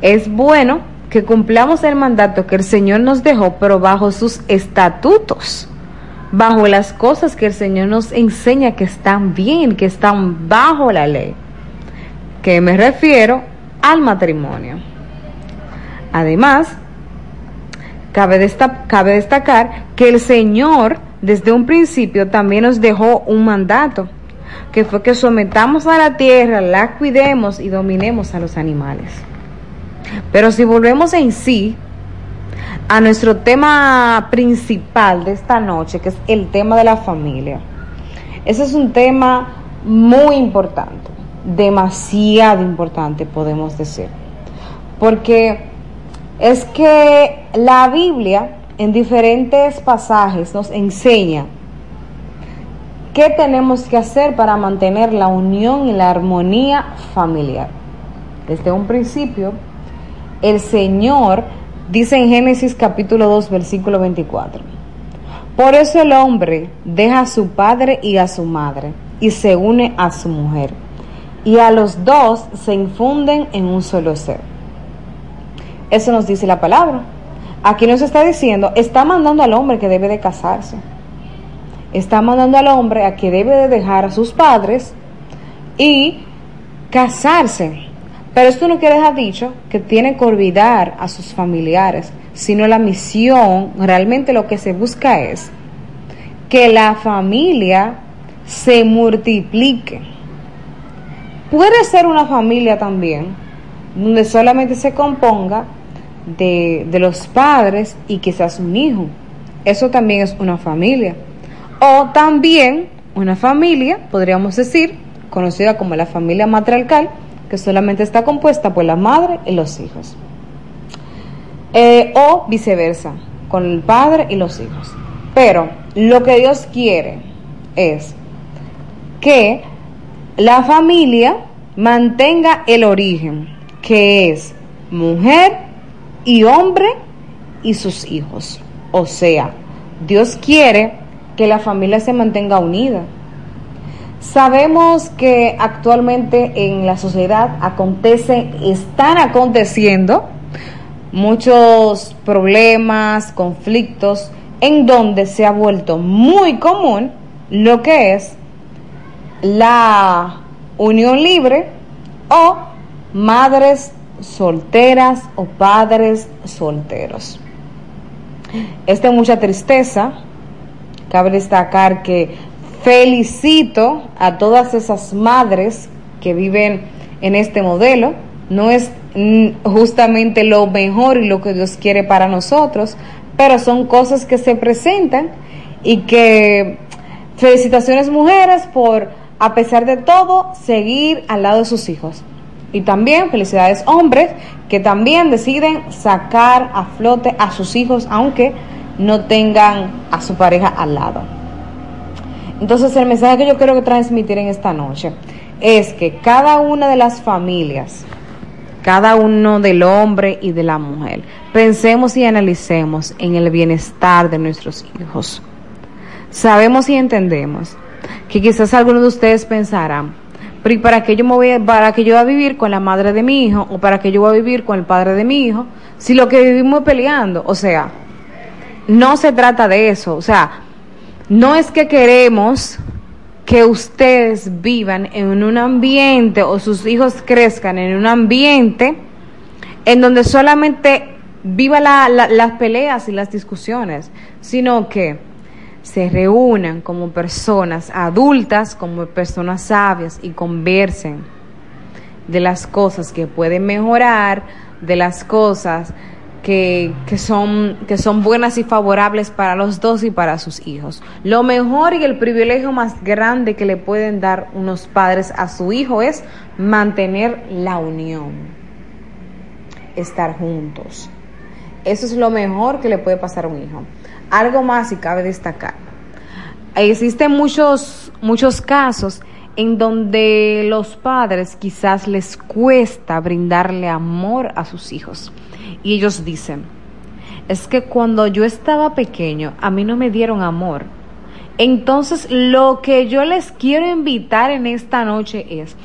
es bueno que cumplamos el mandato que el Señor nos dejó, pero bajo sus estatutos, bajo las cosas que el Señor nos enseña que están bien, que están bajo la ley. que me refiero al matrimonio. Además, cabe, cabe destacar que el Señor desde un principio también nos dejó un mandato, que fue que sometamos a la tierra, la cuidemos y dominemos a los animales. Pero si volvemos en sí a nuestro tema principal de esta noche, que es el tema de la familia, ese es un tema muy importante, demasiado importante podemos decir, porque es que la Biblia en diferentes pasajes nos enseña qué tenemos que hacer para mantener la unión y la armonía familiar. Desde un principio, el Señor dice en Génesis capítulo 2, versículo 24, por eso el hombre deja a su padre y a su madre y se une a su mujer, y a los dos se infunden en un solo ser. Eso nos dice la palabra. Aquí nos está diciendo, está mandando al hombre que debe de casarse. Está mandando al hombre a que debe de dejar a sus padres y casarse. Pero esto no quiere dejar dicho que tiene que olvidar a sus familiares, sino la misión, realmente lo que se busca es que la familia se multiplique. Puede ser una familia también donde solamente se componga de, de los padres y quizás un hijo. Eso también es una familia. O también una familia, podríamos decir, conocida como la familia matriarcal, que solamente está compuesta por la madre y los hijos. Eh, o viceversa, con el padre y los hijos. Pero lo que Dios quiere es que la familia mantenga el origen, que es mujer y hombre y sus hijos. O sea, Dios quiere que la familia se mantenga unida. Sabemos que actualmente en la sociedad acontece, están aconteciendo muchos problemas, conflictos, en donde se ha vuelto muy común lo que es la unión libre o madres solteras o padres solteros. Es de mucha tristeza. Cabe destacar que felicito a todas esas madres que viven en este modelo. No es mm, justamente lo mejor y lo que Dios quiere para nosotros, pero son cosas que se presentan y que felicitaciones mujeres por, a pesar de todo, seguir al lado de sus hijos. Y también felicidades hombres que también deciden sacar a flote a sus hijos aunque no tengan a su pareja al lado. Entonces el mensaje que yo quiero transmitir en esta noche es que cada una de las familias, cada uno del hombre y de la mujer, pensemos y analicemos en el bienestar de nuestros hijos. Sabemos y entendemos que quizás algunos de ustedes pensarán, pero ¿y para qué yo me voy a, para que yo voy a vivir con la madre de mi hijo o para que yo voy a vivir con el padre de mi hijo si lo que vivimos es peleando? O sea, no se trata de eso, o sea, no es que queremos que ustedes vivan en un ambiente o sus hijos crezcan en un ambiente en donde solamente viva la- la- las peleas y las discusiones, sino que se reúnan como personas adultas, como personas sabias y conversen de las cosas que pueden mejorar, de las cosas que, son, que son buenas y favorables para los dos y para sus hijos. Lo mejor y el privilegio más grande que le pueden dar unos padres a su hijo es mantener la unión, estar juntos. Eso es lo mejor que le puede pasar a un hijo. Algo más y cabe destacar. Existen muchos, muchos casos en donde los padres quizás les cuesta brindarle amor a sus hijos. Y ellos dicen, es que cuando yo estaba pequeño a mí no me dieron amor. Entonces lo que yo les quiero invitar en esta noche es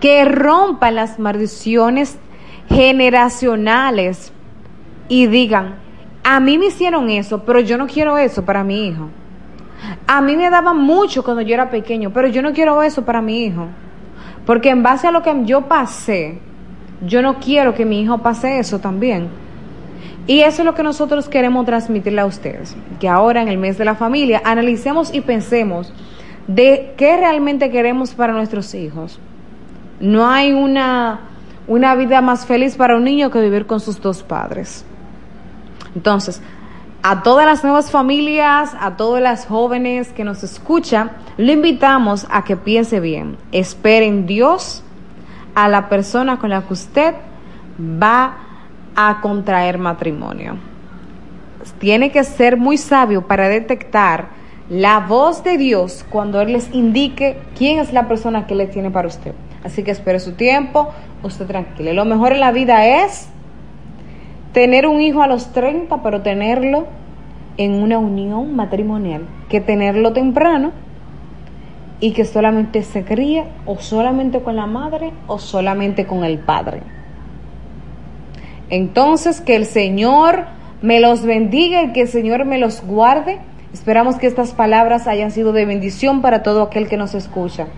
que rompan las maldiciones generacionales y digan, a mí me hicieron eso, pero yo no quiero eso para mi hijo. A mí me daban mucho cuando yo era pequeño, pero yo no quiero eso para mi hijo. Porque en base a lo que yo pasé, yo no quiero que mi hijo pase eso también. Y eso es lo que nosotros queremos transmitirle a ustedes, que ahora en el mes de la familia analicemos y pensemos de qué realmente queremos para nuestros hijos. No hay una, una vida más feliz para un niño que vivir con sus dos padres. Entonces, a todas las nuevas familias, a todas las jóvenes que nos escuchan, le invitamos a que piense bien. Esperen Dios a la persona con la que usted va a contraer matrimonio. Tiene que ser muy sabio para detectar la voz de Dios cuando Él les indique quién es la persona que le tiene para usted. Así que espere su tiempo, usted tranquilo. Lo mejor en la vida es tener un hijo a los 30, pero tenerlo en una unión matrimonial, que tenerlo temprano y que solamente se críe o solamente con la madre o solamente con el padre. Entonces, que el Señor me los bendiga y que el Señor me los guarde. Esperamos que estas palabras hayan sido de bendición para todo aquel que nos escucha.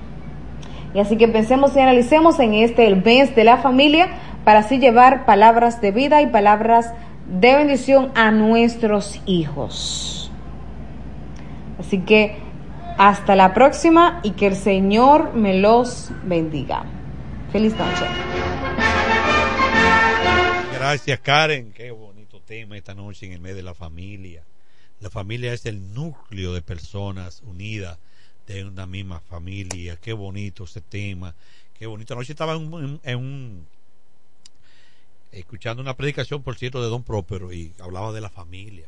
Y así que pensemos y analicemos en este el mes de la familia para así llevar palabras de vida y palabras de bendición a nuestros hijos. Así que hasta la próxima y que el Señor me los bendiga. Feliz noche. Gracias Karen, qué bonito tema esta noche en el mes de la familia. La familia es el núcleo de personas unidas de una misma familia. Qué bonito ese tema. Qué bonito. Anoche estaba en, en un escuchando una predicación, por cierto, de Don Própero y hablaba de la familia,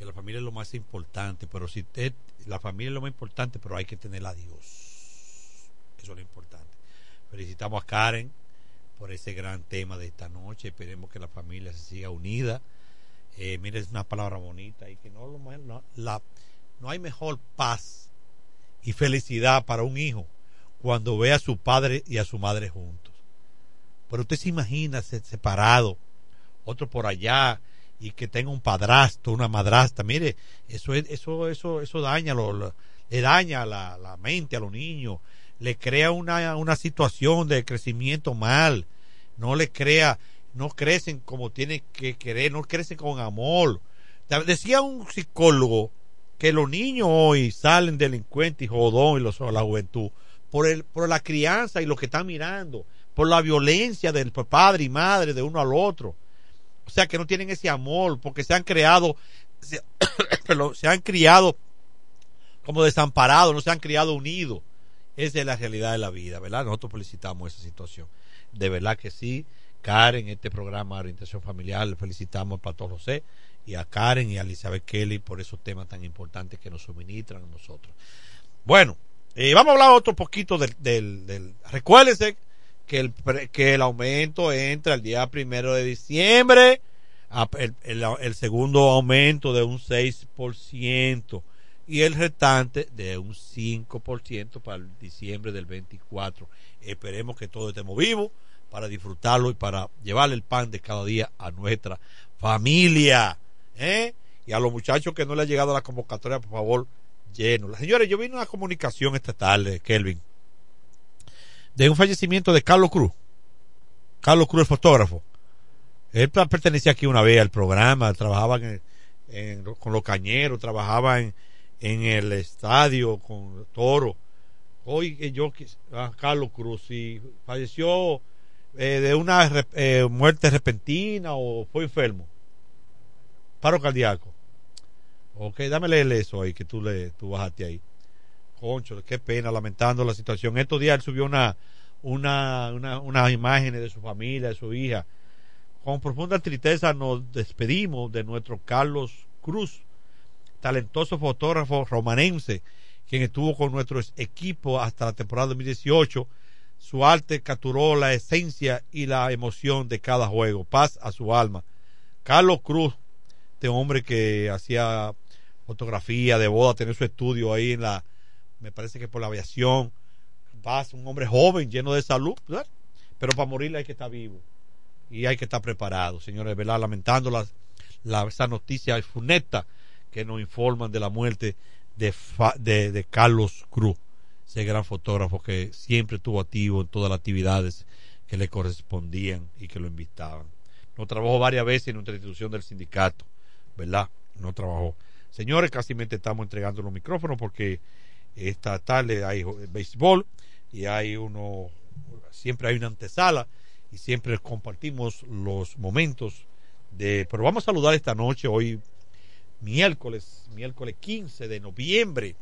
que la familia es lo más importante, pero si usted, la familia es lo más importante, pero hay que tener a Dios. Eso es lo importante. Felicitamos a Karen por ese gran tema de esta noche. Esperemos que la familia se siga unida. Eh, mire, es una palabra bonita y que no, no, la, no hay mejor paz y felicidad para un hijo cuando ve a su padre y a su madre juntos. Pero usted se imagina separado, otro por allá, y que tenga un padrastro, una madrastra. Mire, eso eso, eso, eso daña, lo, le daña la, la, mente a los niños, le crea una, una situación de crecimiento mal, no le crea, no crecen como tienen que querer, no crecen con amor. Decía un psicólogo que los niños hoy salen delincuentes y jodón y los, la juventud por, el, por la crianza y lo que están mirando por la violencia del padre y madre de uno al otro. O sea que no tienen ese amor porque se han creado, se, han criado como desamparados, no se han criado unidos. Esa es la realidad de la vida, ¿verdad? Nosotros felicitamos esa situación. De verdad que sí. Karen, este programa de orientación familiar, le felicitamos a todos José y a Karen y a Elizabeth Kelly por esos temas tan importantes que nos suministran a nosotros. Bueno, eh, vamos a hablar otro poquito del, del, del recuérdense que el, que el aumento entra el día primero de diciembre, el, el, segundo aumento de un 6% y el restante de un 5% para el diciembre del 24. Esperemos que todos estemos vivos para disfrutarlo y para llevarle el pan de cada día a nuestra familia. ¿eh? Y a los muchachos que no le ha llegado la convocatoria, por favor, lleno. Señores, yo vi una comunicación esta tarde, Kelvin, de un fallecimiento de Carlos Cruz. Carlos Cruz, el fotógrafo. Él pertenecía aquí una vez al programa, trabajaba con los cañeros, trabajaba en, en el estadio con Toro. Hoy yo, ah, Carlos Cruz, y falleció eh, de una eh, muerte repentina o fue enfermo. Paro cardíaco. Ok, dame leerle eso ahí, que tú, le, tú bajaste ahí. Concho, qué pena, lamentando la situación. Estos días él subió una, una, una, unas imágenes de su familia, de su hija. Con profunda tristeza nos despedimos de nuestro Carlos Cruz, talentoso fotógrafo romanense, quien estuvo con nuestro equipo hasta la temporada 2018. Su arte capturó la esencia y la emoción de cada juego. Paz a su alma. Carlos Cruz, este hombre que hacía fotografía de boda, tenía su estudio ahí en la, me parece que por la aviación, vas un hombre joven, lleno de salud, pero para morir hay que estar vivo y hay que estar preparado, señores, ¿verdad? Lamentando la, esa noticia funesta que nos informan de la muerte de, de, Carlos Cruz. ese gran fotógrafo que siempre estuvo activo en todas las actividades que le correspondían y que lo invitaban. No trabajó varias veces en otra institución del sindicato, ¿verdad? No trabajó. Señores, casi estamos entregando los micrófonos porque esta tarde hay béisbol y hay uno, siempre hay una antesala y siempre compartimos los momentos de, pero vamos a saludar esta noche, hoy miércoles, miércoles 15 de noviembre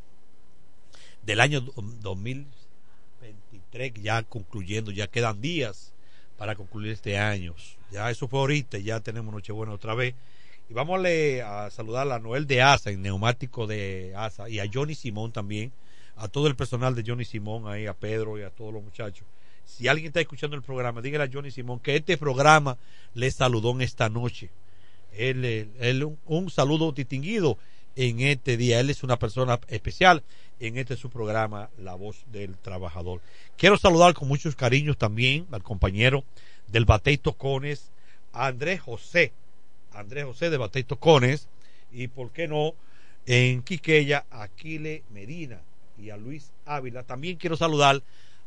del año 2023, ya concluyendo, ya quedan días para concluir este año. Ya eso fue ahorita, ya tenemos Nochebuena otra vez. Y vamos a, saludar a Noel de Asa, el neumático de Asa, y a Johnny Simón también, a todo el personal de Johnny Simón ahí, a Pedro y a todos los muchachos. Si alguien está escuchando el programa, dígale a Johnny Simón que este programa le saludó en esta noche. Él, él, un saludo distinguido en este día. Él es una persona especial en este su programa, La Voz del Trabajador. Quiero saludar con muchos cariños también al compañero del Batey Tocones, Andrés José, Andrés José de Batey Tocones, y por qué no, en Quiqueya, a Aquile Medina y a Luis Ávila. También quiero saludar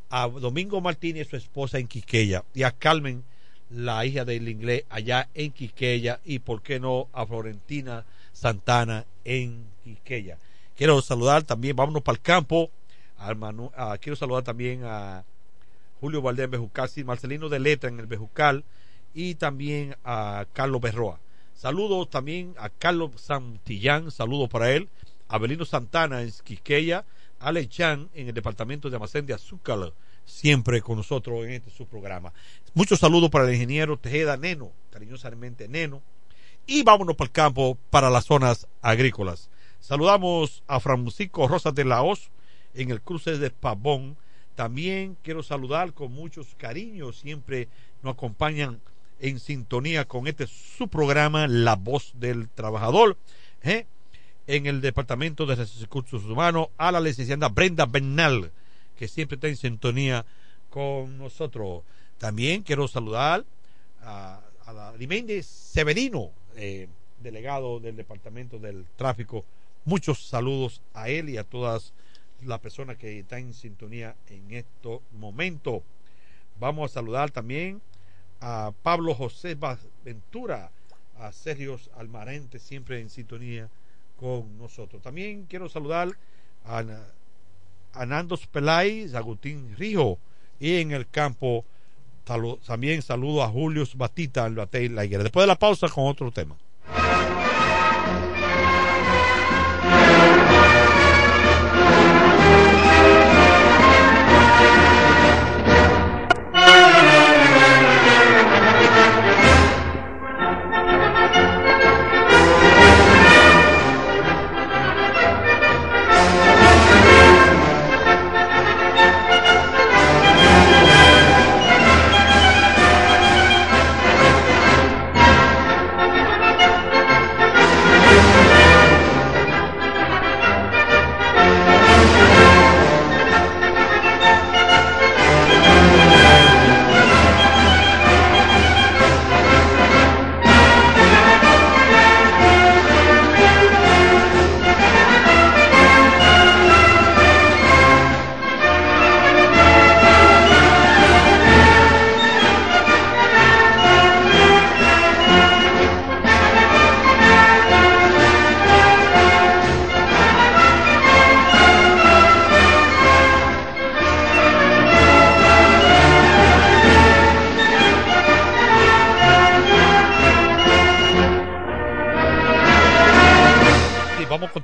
a Domingo Martínez, su esposa en Quiqueya, y a Carmen, la hija del inglés, allá en Quiqueya, y por qué no, a Florentina Santana en Quiqueya. Quiero saludar también, vámonos para el campo, quiero saludar también a Julio Valdés en Bejucal, Marcelino de Letra en el Bejucal y también a Carlos Berroa. Saludos también a Carlos Santillán, saludos para él, a Belino Santana en Quisqueya, Ale Chan en el departamento de almacén de azúcar, siempre con nosotros en este su programa. Muchos saludos para el ingeniero Tejeda Neno, cariñosamente Neno. Y vámonos para el campo, para las zonas agrícolas. Saludamos a Francisco Rosas de Laos en el cruce de Pavón, también quiero saludar con muchos cariños, siempre nos acompañan en sintonía con este su programa La Voz del Trabajador. ¿eh? En el Departamento de Recursos Humanos, a la licenciada Brenda Bernal, que siempre está en sintonía con nosotros. También quiero saludar a, a la Severino, eh, delegado del Departamento del Tráfico. Muchos saludos a él y a todas la persona que está en sintonía en estos momentos. Vamos a saludar también a Pablo José Ventura, a Sergio Almarente, siempre en sintonía con nosotros. También quiero saludar a, a Nandos Pelay, Agustín Rijo, y en el campo también saludo a Julio Batista, Batey La Higuera. Después de la pausa con otro tema.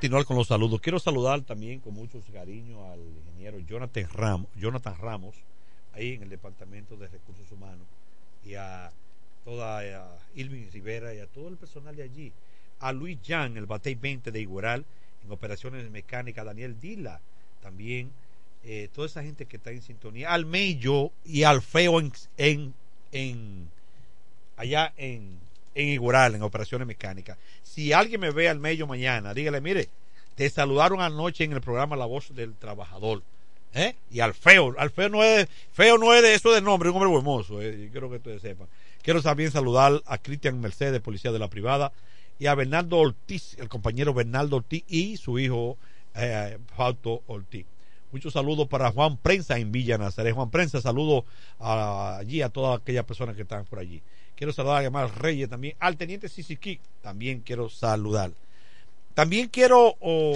Con los saludos. Quiero saludar también con mucho cariño al ingeniero Jonathan Ramos, Jonathan Ramos, ahí en el Departamento de Recursos Humanos, y a toda a Irving Rivera y a todo el personal de allí. A Luis Jan, el Batey 20 de Iguaral, en operaciones mecánicas, Daniel Dila, también eh, toda esa gente que está en sintonía, al Mello y al Feo en, en, en allá en en Igural, en operaciones mecánicas. Si alguien me ve al medio mañana, dígale, mire, te saludaron anoche en el programa La Voz del Trabajador. ¿Eh? Y al feo, al feo no es, feo no es de eso de nombre, un hombre hermoso, eh, quiero que ustedes sepan. Quiero también saludar a Cristian Mercedes, policía de la privada, y a Bernardo Ortiz, el compañero Bernardo Ortiz y su hijo eh, Fausto Ortiz. Muchos saludos para Juan Prensa en Villa Nazaret. Juan Prensa, saludo allí a todas aquellas personas que están por allí. Quiero saludar a Yamal Reyes también, al teniente Sisiqui, también quiero saludar. También quiero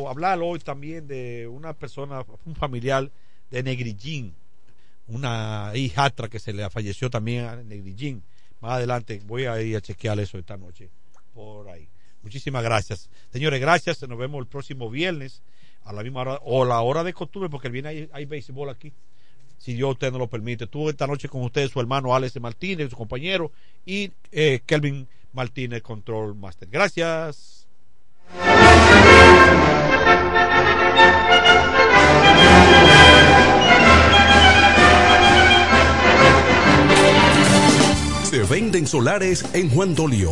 hablar hoy también de una persona, un familiar de Negrillín, una hijastra que se le falleció también a Negrillín. Más adelante voy a ir a chequear eso esta noche por ahí. Muchísimas gracias. Señores, gracias. Nos vemos el próximo viernes a la misma hora o la hora de costumbre porque el viernes hay, hay béisbol aquí. Si Dios usted nos lo permite. Estuve esta noche con ustedes su hermano Alex Martínez, su compañero, y eh, Kelvin Martínez, Control Master. Gracias. Se venden solares en Juan Dolio,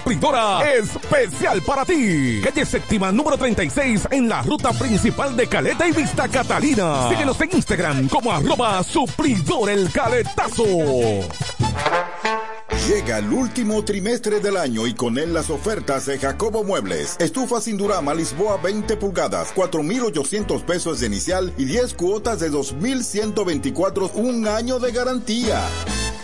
suplidora especial para ti. Calle séptima número 36 en la ruta principal de Caleta y Vista Catalina. Síguenos en Instagram como arroba suplidor el caletazo. Llega el último trimestre del año y con él las ofertas de Jacobo Muebles. Estufa sin Durama Lisboa 20 pulgadas, 4.800 pesos de inicial y 10 cuotas de 2.124, un año de garantía.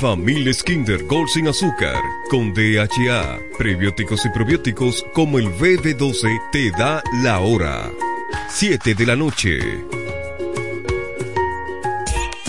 Nueva Miles Kinder Gold sin azúcar con DHA, prebióticos y probióticos como el BB12 te da la hora. 7 de la noche.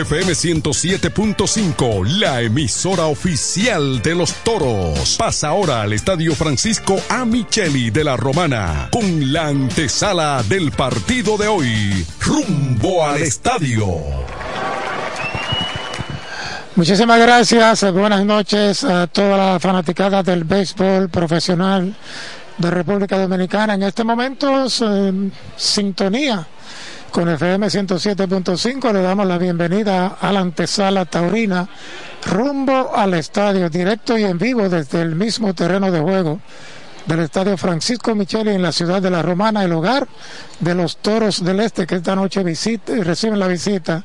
FM 107.5, la emisora oficial de los toros. Pasa ahora al Estadio Francisco A. Micheli de la Romana con la antesala del partido de hoy. Rumbo al estadio. Muchísimas gracias, buenas noches a toda la fanaticada del béisbol profesional de República Dominicana. En este momento, en sintonía con FM 107.5, le damos la bienvenida a la antesala taurina rumbo al estadio, directo y en vivo desde el mismo terreno de juego del Estadio Francisco Micheli en la ciudad de La Romana, el hogar de los Toros del Este, que esta noche visita, reciben la visita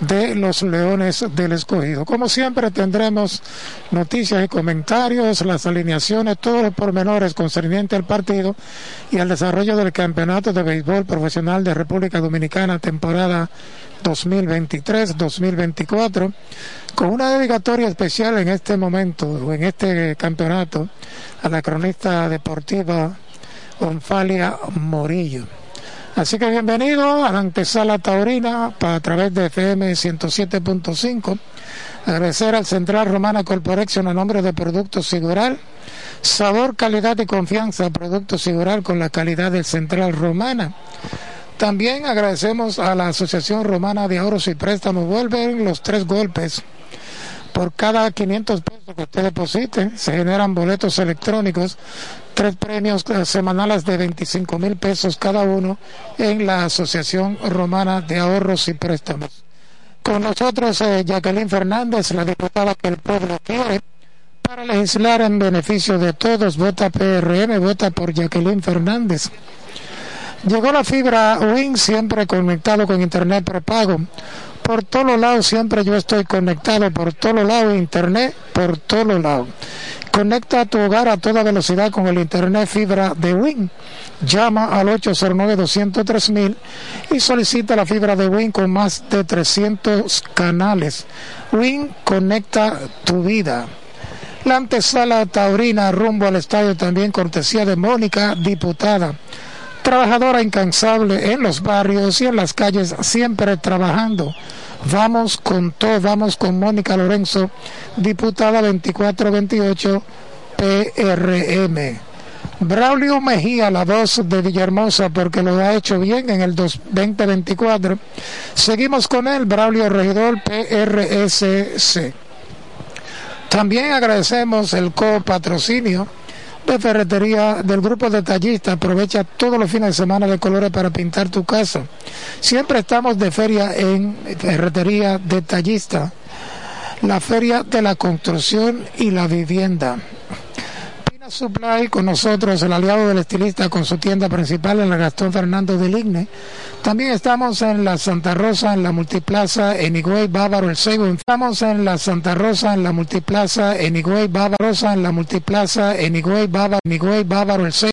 de los Leones del Escogido. Como siempre tendremos noticias y comentarios, las alineaciones, todos los pormenores concernientes al partido y al desarrollo del Campeonato de Béisbol Profesional de República Dominicana temporada 2023-2024 con una dedicatoria especial en este momento o en este campeonato a la cronista deportiva Onfalia Morillo. Así que bienvenido a la antesala taurina para, a través de FM 107.5. Agradecer al Central Romana Corporation a nombre de Productos Sigural. Sabor, calidad y confianza. Productos Sigural con la calidad del Central Romana. También agradecemos a la Asociación Romana de Ahorros y Préstamos. Vuelven los tres golpes. Por cada 500 pesos que usted deposite, se generan boletos electrónicos, tres premios semanales de 25 mil pesos cada uno en la Asociación Romana de Ahorros y Préstamos. Con nosotros eh, Jacqueline Fernández, la diputada que el pueblo quiere, para legislar en beneficio de todos. Vota PRM, vota por Jacqueline Fernández. Llegó la fibra Win, siempre conectado con internet prepago. Por todos lados, siempre yo estoy conectado por todos lados, internet por todos lados. Conecta tu hogar a toda velocidad con el internet fibra de Win. Llama al 809-203 y solicita la fibra de Win con más de 300 canales. Win conecta tu vida. La antesala taurina rumbo al estadio también cortesía de Mónica, diputada trabajadora incansable en los barrios y en las calles, siempre trabajando. Vamos con todo, vamos con Mónica Lorenzo, diputada 2428 PRM. Braulio Mejía, la voz de Villahermosa, porque lo ha hecho bien en el 2024. Seguimos con él, Braulio Regidor PRSC. También agradecemos el copatrocinio de ferretería del grupo detallista. Aprovecha todos los fines de semana de colores para pintar tu casa. Siempre estamos de feria en ferretería detallista. La feria de la construcción y la vivienda. Supply con nosotros, el aliado del estilista con su tienda principal en la Gastón Fernando del Igne. También estamos en la Santa Rosa, en la Multiplaza, en Higüey, Bávaro, el Seibo. Estamos en la Santa Rosa, en la Multiplaza, en Higüey, Bávaro, en la Multiplaza, en Higüey, Bávaro, Higüey, Bávaro, el Seibo.